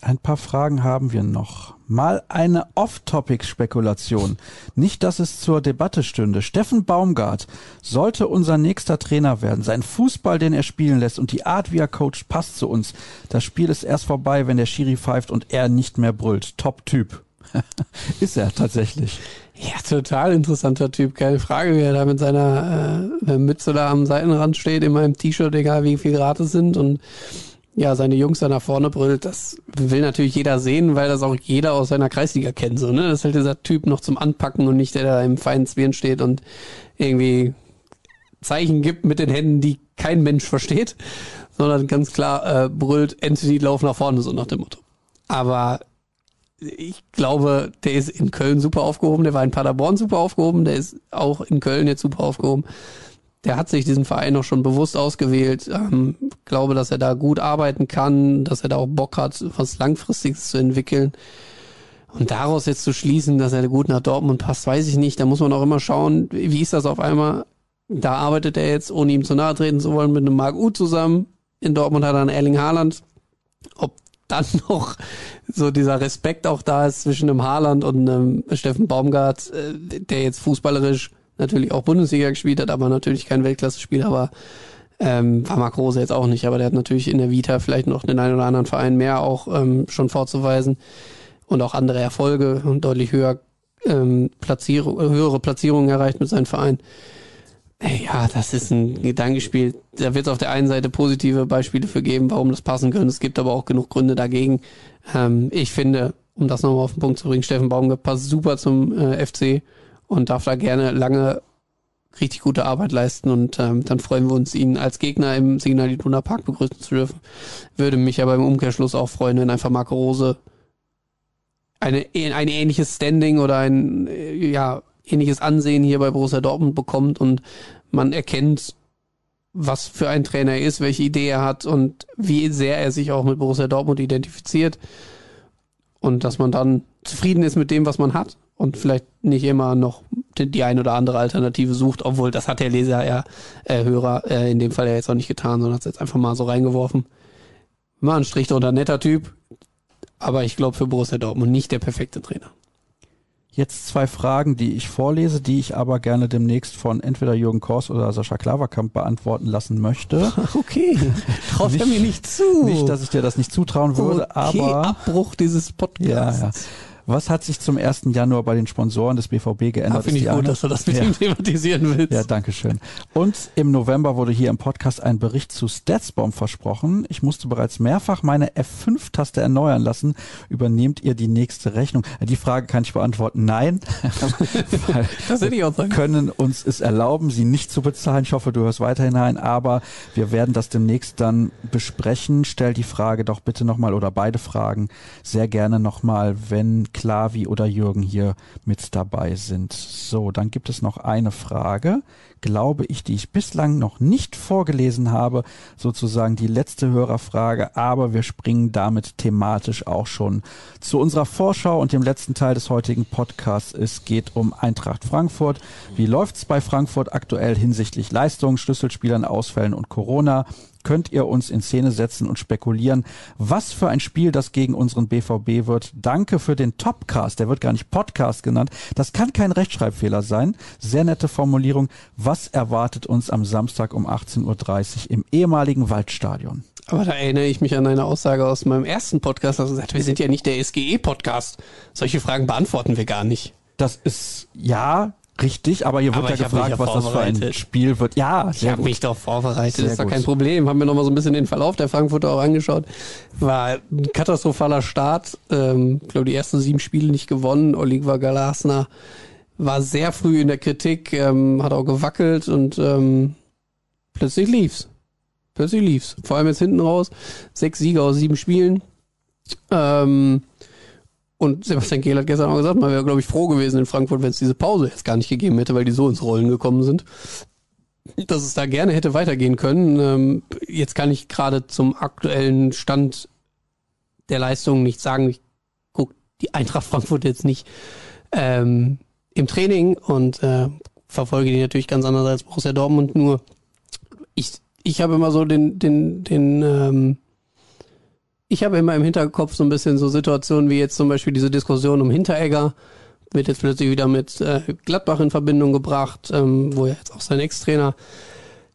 Ein paar Fragen haben wir noch. Mal eine Off-Topic-Spekulation. Nicht, dass es zur Debatte stünde. Steffen Baumgart sollte unser nächster Trainer werden. Sein Fußball, den er spielen lässt und die Art, wie er coacht, passt zu uns. Das Spiel ist erst vorbei, wenn der Schiri pfeift und er nicht mehr brüllt. Top-Typ. <laughs> ist er tatsächlich. Ja, total interessanter Typ, keine Frage, wie er da mit seiner äh, Mütze da am Seitenrand steht, in meinem T-Shirt, egal wie viel Grad es sind und ja, seine Jungs da nach vorne brüllt, das will natürlich jeder sehen, weil das auch jeder aus seiner Kreisliga kennt, so, ne? Das ist halt dieser Typ noch zum Anpacken und nicht der da im feinen Zwirn steht und irgendwie Zeichen gibt mit den Händen, die kein Mensch versteht, sondern ganz klar äh, brüllt, Entity, lauf nach vorne, so nach dem Motto. Aber ich glaube, der ist in Köln super aufgehoben, der war in Paderborn super aufgehoben, der ist auch in Köln jetzt super aufgehoben der hat sich diesen Verein auch schon bewusst ausgewählt. Ähm, glaube, dass er da gut arbeiten kann, dass er da auch Bock hat, was Langfristiges zu entwickeln. Und daraus jetzt zu schließen, dass er gut nach Dortmund passt, weiß ich nicht. Da muss man auch immer schauen, wie ist das auf einmal? Da arbeitet er jetzt, ohne ihm zu nahe treten zu wollen, mit einem Marc U zusammen. In Dortmund hat er einen Erling Haaland. Ob dann <laughs> noch so dieser Respekt auch da ist zwischen einem Haaland und einem Steffen Baumgart, äh, der jetzt fußballerisch natürlich auch Bundesliga gespielt hat, aber natürlich kein Weltklasse-Spieler, aber ähm, war Marc Rose jetzt auch nicht, aber der hat natürlich in der Vita vielleicht noch den einen oder anderen Verein mehr auch ähm, schon vorzuweisen und auch andere Erfolge und deutlich höher ähm, Platzierung, höhere Platzierungen erreicht mit seinem Verein. Ja, das ist ein Gedankenspiel. Da wird es auf der einen Seite positive Beispiele für geben, warum das passen könnte. Es gibt aber auch genug Gründe dagegen. Ähm, ich finde, um das nochmal auf den Punkt zu bringen, Steffen Baumgart passt super zum äh, FC und darf da gerne lange richtig gute Arbeit leisten und ähm, dann freuen wir uns, ihn als Gegner im Signal Iduna Park begrüßen zu dürfen. Würde mich aber im Umkehrschluss auch freuen, wenn einfach Marco Rose eine, ein ähnliches Standing oder ein ja, ähnliches Ansehen hier bei Borussia Dortmund bekommt und man erkennt, was für ein Trainer er ist, welche Idee er hat und wie sehr er sich auch mit Borussia Dortmund identifiziert und dass man dann zufrieden ist mit dem, was man hat und vielleicht nicht immer noch die, ein oder andere Alternative sucht, obwohl das hat der Leser, ja, äh, Hörer, äh, in dem Fall ja jetzt auch nicht getan, sondern hat es jetzt einfach mal so reingeworfen. War ein Strich drunter, netter Typ, aber ich glaube für Borussia Dortmund nicht der perfekte Trainer. Jetzt zwei Fragen, die ich vorlese, die ich aber gerne demnächst von entweder Jürgen Kors oder Sascha Klaverkamp beantworten lassen möchte. <laughs> Okay, traut er mir nicht zu. Nicht, dass ich dir das nicht zutrauen würde, okay, aber Abbruch dieses Podcasts. Ja, ja. Was hat sich zum 1. Januar bei den Sponsoren des BVB geändert? Ah, Finde ich gut, eine? dass du das mit ja. ihm thematisieren willst. Ja, danke schön. Und im November wurde hier im Podcast ein Bericht zu Statsbomb versprochen. Ich musste bereits mehrfach meine F5-Taste erneuern lassen. Übernehmt ihr die nächste Rechnung? Die Frage kann ich beantworten. Nein. <laughs> das hätte ich auch sagen. können uns es erlauben, sie nicht zu bezahlen. Ich hoffe, du hörst weiterhin ein, aber wir werden das demnächst dann besprechen. Stell die Frage doch bitte nochmal oder beide Fragen sehr gerne nochmal, wenn Klavi oder Jürgen hier mit dabei sind. So, dann gibt es noch eine Frage, glaube ich, die ich bislang noch nicht vorgelesen habe, sozusagen die letzte Hörerfrage, aber wir springen damit thematisch auch schon zu unserer Vorschau und dem letzten Teil des heutigen Podcasts. Es geht um Eintracht Frankfurt. Wie läuft's bei Frankfurt aktuell hinsichtlich Leistung, Schlüsselspielern, Ausfällen und Corona? Könnt ihr uns in Szene setzen und spekulieren, was für ein Spiel das gegen unseren BVB wird. Danke für den Topcast. Der wird gar nicht Podcast genannt. Das kann kein Rechtschreibfehler sein. Sehr nette Formulierung. Was erwartet uns am Samstag um 18.30 Uhr im ehemaligen Waldstadion? Aber da erinnere ich mich an eine Aussage aus meinem ersten Podcast, also gesagt, wir sind ja nicht der SGE-Podcast. Solche Fragen beantworten wir gar nicht. Das ist, ja, Richtig, aber hier wird ja gefragt, was das für ein Spiel wird. Ja, ich habe mich doch vorbereitet, sehr ist doch kein Problem. Haben wir noch mal so ein bisschen den Verlauf der Frankfurter auch angeschaut. War ein katastrophaler Start. Ähm, ich glaube, die ersten sieben Spiele nicht gewonnen. Oliver Galasner war sehr früh in der Kritik, ähm, hat auch gewackelt und ähm, plötzlich lief's. Plötzlich lief's. Vor allem jetzt hinten raus. Sechs Siege aus sieben Spielen. Ähm, und Sebastian Kehl hat gestern auch gesagt, man wäre, glaube ich, froh gewesen in Frankfurt, wenn es diese Pause jetzt gar nicht gegeben hätte, weil die so ins Rollen gekommen sind. Dass es da gerne hätte weitergehen können. Ähm, jetzt kann ich gerade zum aktuellen Stand der Leistung nicht sagen. Ich gucke die Eintracht Frankfurt jetzt nicht ähm, im Training und äh, verfolge die natürlich ganz anders als Borussia Dortmund. Nur ich, ich habe immer so den, den, den ähm, ich habe immer im Hinterkopf so ein bisschen so Situationen wie jetzt zum Beispiel diese Diskussion um Hinteregger. Wird jetzt plötzlich wieder mit äh, Gladbach in Verbindung gebracht, ähm, wo ja jetzt auch sein Ex-Trainer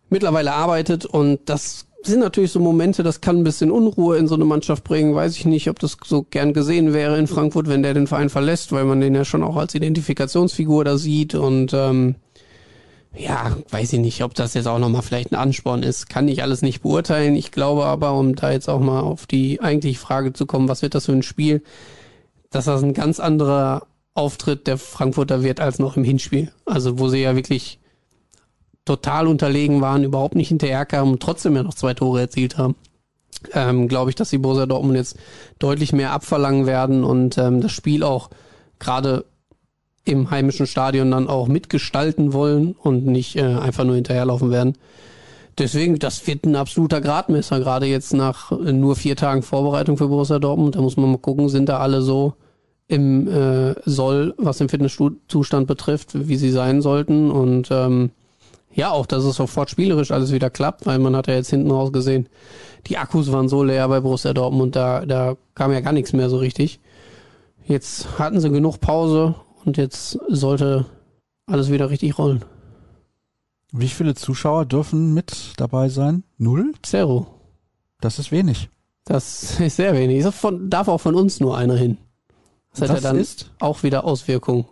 mittlerweile arbeitet. Und das sind natürlich so Momente, das kann ein bisschen Unruhe in so eine Mannschaft bringen. Weiß ich nicht, ob das so gern gesehen wäre in Frankfurt, wenn der den Verein verlässt, weil man den ja schon auch als Identifikationsfigur da sieht. Und ähm, ja, weiß ich nicht, ob das jetzt auch nochmal vielleicht ein Ansporn ist. Kann ich alles nicht beurteilen. Ich glaube aber, um da jetzt auch mal auf die eigentliche Frage zu kommen, was wird das für ein Spiel, dass das ein ganz anderer Auftritt der Frankfurter wird als noch im Hinspiel. Also wo sie ja wirklich total unterlegen waren, überhaupt nicht hinterher kamen und trotzdem ja noch zwei Tore erzielt haben. Ähm, glaube ich, dass die Borussia Dortmund jetzt deutlich mehr abverlangen werden und ähm, das Spiel auch gerade im heimischen Stadion dann auch mitgestalten wollen und nicht äh, einfach nur hinterherlaufen werden. Deswegen, das wird ein absoluter Gradmesser, gerade jetzt nach äh, nur vier Tagen Vorbereitung für Borussia Dortmund. Da muss man mal gucken, sind da alle so im äh, Soll, was den Fitnesszustand betrifft, wie sie sein sollten. Und ähm, ja, auch, dass es sofort spielerisch alles wieder klappt, weil man hat ja jetzt hinten raus gesehen, die Akkus waren so leer bei Borussia Dortmund, da, da kam ja gar nichts mehr so richtig. Jetzt hatten sie genug Pause und jetzt sollte alles wieder richtig rollen. Wie viele Zuschauer dürfen mit dabei sein? Null? Zero. Das ist wenig. Das <laughs> ist sehr wenig. Das von, darf auch von uns nur einer hin. Das, das hat ja dann ist? auch wieder Auswirkungen.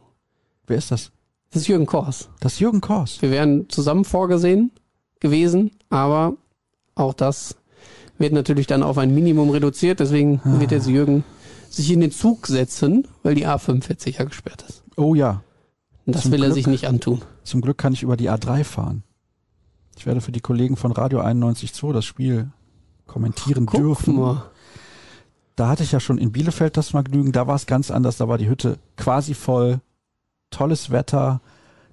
Wer ist das? Das ist Jürgen Kors. Das ist Jürgen Kors. Wir wären zusammen vorgesehen gewesen, aber auch das wird natürlich dann auf ein Minimum reduziert. Deswegen ah. wird jetzt Jürgen sich in den Zug setzen, weil die A45 ja gesperrt ist. Oh ja. Und das zum will Glück, er sich nicht antun. Zum Glück kann ich über die A3 fahren. Ich werde für die Kollegen von Radio 91.2 das Spiel kommentieren Guck dürfen. Mal. Da hatte ich ja schon in Bielefeld das Vergnügen, da war es ganz anders, da war die Hütte quasi voll, tolles Wetter,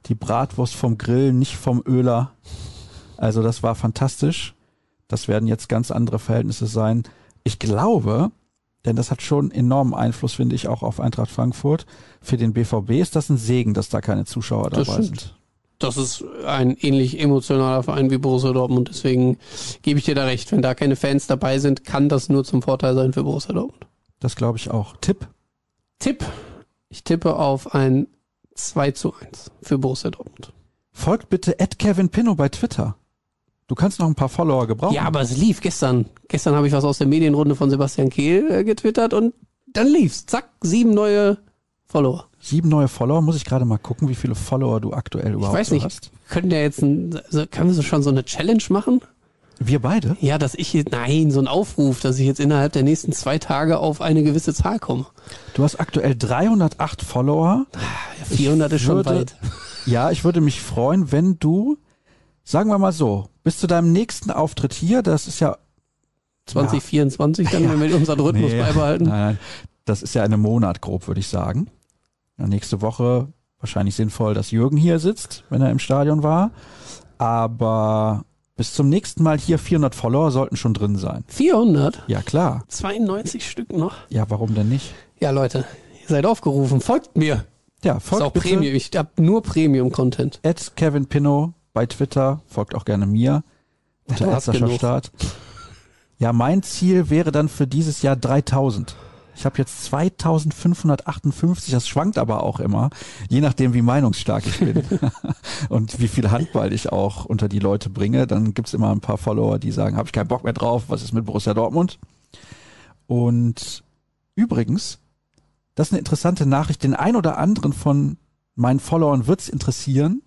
die Bratwurst vom Grill, nicht vom Öler. Also das war fantastisch. Das werden jetzt ganz andere Verhältnisse sein. Ich glaube, denn das hat schon enormen Einfluss, finde ich, auch auf Eintracht Frankfurt. Für den BVB ist das ein Segen, dass da keine Zuschauer das dabei stimmt. sind. Das ist ein ähnlich emotionaler Verein wie Borussia Dortmund. Deswegen gebe ich dir da recht. Wenn da keine Fans dabei sind, kann das nur zum Vorteil sein für Borussia Dortmund. Das glaube ich auch. Tipp? Tipp. Ich tippe auf ein 2 zu 1 für Borussia Dortmund. Folgt bitte Ed Kevin Pinno bei Twitter. Du kannst noch ein paar Follower gebrauchen. Ja, aber es lief gestern. Gestern habe ich was aus der Medienrunde von Sebastian Kehl äh, getwittert und dann lief's. Zack, sieben neue Follower. Sieben neue Follower? Muss ich gerade mal gucken, wie viele Follower du aktuell überhaupt hast. Ich weiß nicht, können wir jetzt ein, können wir so schon so eine Challenge machen? Wir beide? Ja, dass ich jetzt, nein, so ein Aufruf, dass ich jetzt innerhalb der nächsten zwei Tage auf eine gewisse Zahl komme. Du hast aktuell 308 Follower. Ja, 400 ich ist schon würde, weit. Ja, ich würde mich freuen, wenn du sagen wir mal so, bis zu deinem nächsten Auftritt hier, das ist ja 2024 ja. dann, wenn wir unseren Rhythmus nee, beibehalten. Nein, nein, das ist ja eine Monat grob, würde ich sagen. Ja, nächste Woche wahrscheinlich sinnvoll, dass Jürgen hier sitzt, wenn er im Stadion war. Aber bis zum nächsten Mal hier 400 Follower sollten schon drin sein. 400? Ja, klar. 92 Stück noch? Ja, warum denn nicht? Ja, Leute, ihr seid aufgerufen. Folgt mir. Ja, folgt ist auch bitte. Premium. Ich hab nur Premium-Content. At Kevin Pinno bei Twitter, folgt auch gerne mir. Unter Ärztischer Start. Ja, mein Ziel wäre dann für dieses Jahr 3000. Ich habe jetzt 2558, das schwankt aber auch immer, je nachdem, wie meinungsstark ich bin <laughs> und wie viel Handball ich auch unter die Leute bringe. Dann gibt's immer ein paar Follower, die sagen, habe ich keinen Bock mehr drauf, was ist mit Borussia Dortmund? Und übrigens, das ist eine interessante Nachricht, den ein oder anderen von meinen Followern wird's interessieren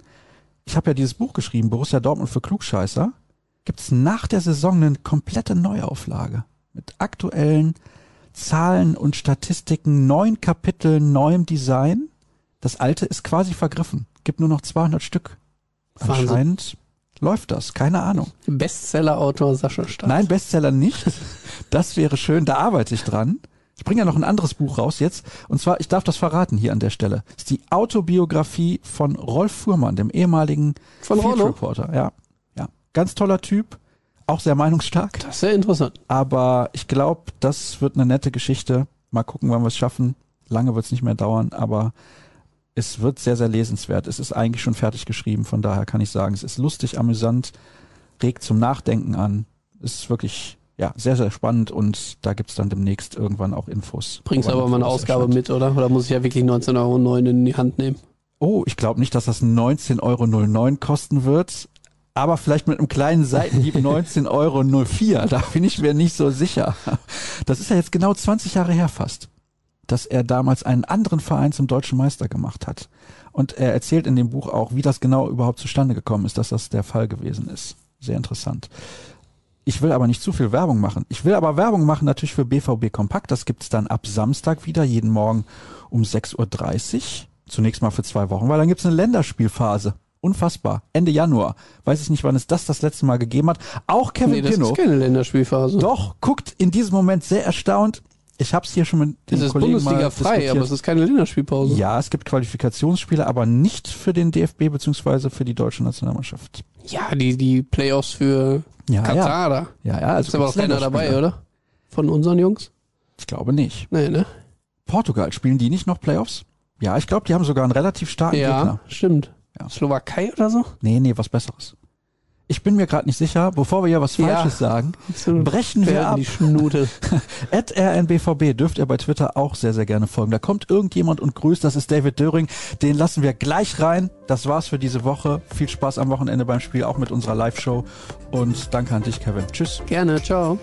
ich habe ja dieses Buch geschrieben, Borussia Dortmund für Klugscheißer, gibt es nach der Saison eine komplette Neuauflage mit aktuellen Zahlen und Statistiken, neun Kapiteln, neuem Design. Das alte ist quasi vergriffen. Gibt nur noch 200 Stück. Wahnsinn. Anscheinend läuft das. Keine Ahnung. Bestseller-Autor Sascha Staat. Nein, Bestseller nicht. Das wäre schön. Da arbeite ich dran. Ich bringe ja noch ein anderes Buch raus jetzt. Und zwar, ich darf das verraten hier an der Stelle. Das ist die Autobiografie von Rolf Fuhrmann, dem ehemaligen von Field Rollo? Reporter. Ja, ja. Ganz toller Typ. Auch sehr meinungsstark. Das ist sehr interessant. Aber ich glaube, das wird eine nette Geschichte. Mal gucken, wann wir es schaffen. Lange wird es nicht mehr dauern, aber es wird sehr, sehr lesenswert. Es ist eigentlich schon fertig geschrieben. Von daher kann ich sagen, es ist lustig, amüsant, regt zum Nachdenken an. Es ist wirklich ja, sehr, sehr spannend und da gibt's dann demnächst irgendwann auch Infos. Bringst aber mal eine Ausgabe erscheint. mit, oder? Oder muss ich ja wirklich 19,09 Euro in die Hand nehmen? Oh, ich glaube nicht, dass das 19,09 Euro kosten wird. Aber vielleicht mit einem kleinen Seitenhieb <laughs> 19,04 Euro. Da bin ich mir nicht so sicher. Das ist ja jetzt genau 20 Jahre her fast, dass er damals einen anderen Verein zum deutschen Meister gemacht hat. Und er erzählt in dem Buch auch, wie das genau überhaupt zustande gekommen ist, dass das der Fall gewesen ist. Sehr interessant. Ich will aber nicht zu viel Werbung machen. Ich will aber Werbung machen natürlich für BVB Kompakt. Das gibt's dann ab Samstag wieder, jeden Morgen um 6.30 Uhr. Zunächst mal für zwei Wochen, weil dann gibt's eine Länderspielphase. Unfassbar. Ende Januar. Weiß ich nicht, wann es das das letzte Mal gegeben hat. Auch Kevin Nee, das Pinnow. ist keine Länderspielphase. Doch, guckt in diesem Moment sehr erstaunt. Ich habe es hier schon mit Das den ist Kollegen Bundesliga frei, aber es ist keine Länderspielpause. ja, es gibt Qualifikationsspiele, aber nicht für den DFB beziehungsweise für die deutsche Nationalmannschaft. Ja, die, die Playoffs für Ja, ja. Katar da. Ja, ja, also ist aber auch keiner dabei, oder? Von unseren Jungs? Ich glaube nicht. Nee, ne? Portugal, spielen die nicht noch Playoffs? Ja, ich glaube, die haben sogar einen relativ starken Ja, Gegner. stimmt. Ja. Slowakei oder so? Nee, nee, was Besseres. Ich bin mir gerade nicht sicher, bevor wir hier was Ja. Falsches sagen, brechen wir ab. die Schnute. <laughs> At rnbvb dürft ihr bei Twitter auch sehr, sehr gerne folgen. Da kommt irgendjemand und grüßt, das ist David Döring. Den lassen wir gleich rein. Das war's für diese Woche. Viel Spaß am Wochenende beim Spiel, auch mit unserer Live-Show. Und danke an dich, Kevin. Tschüss. Gerne, ciao.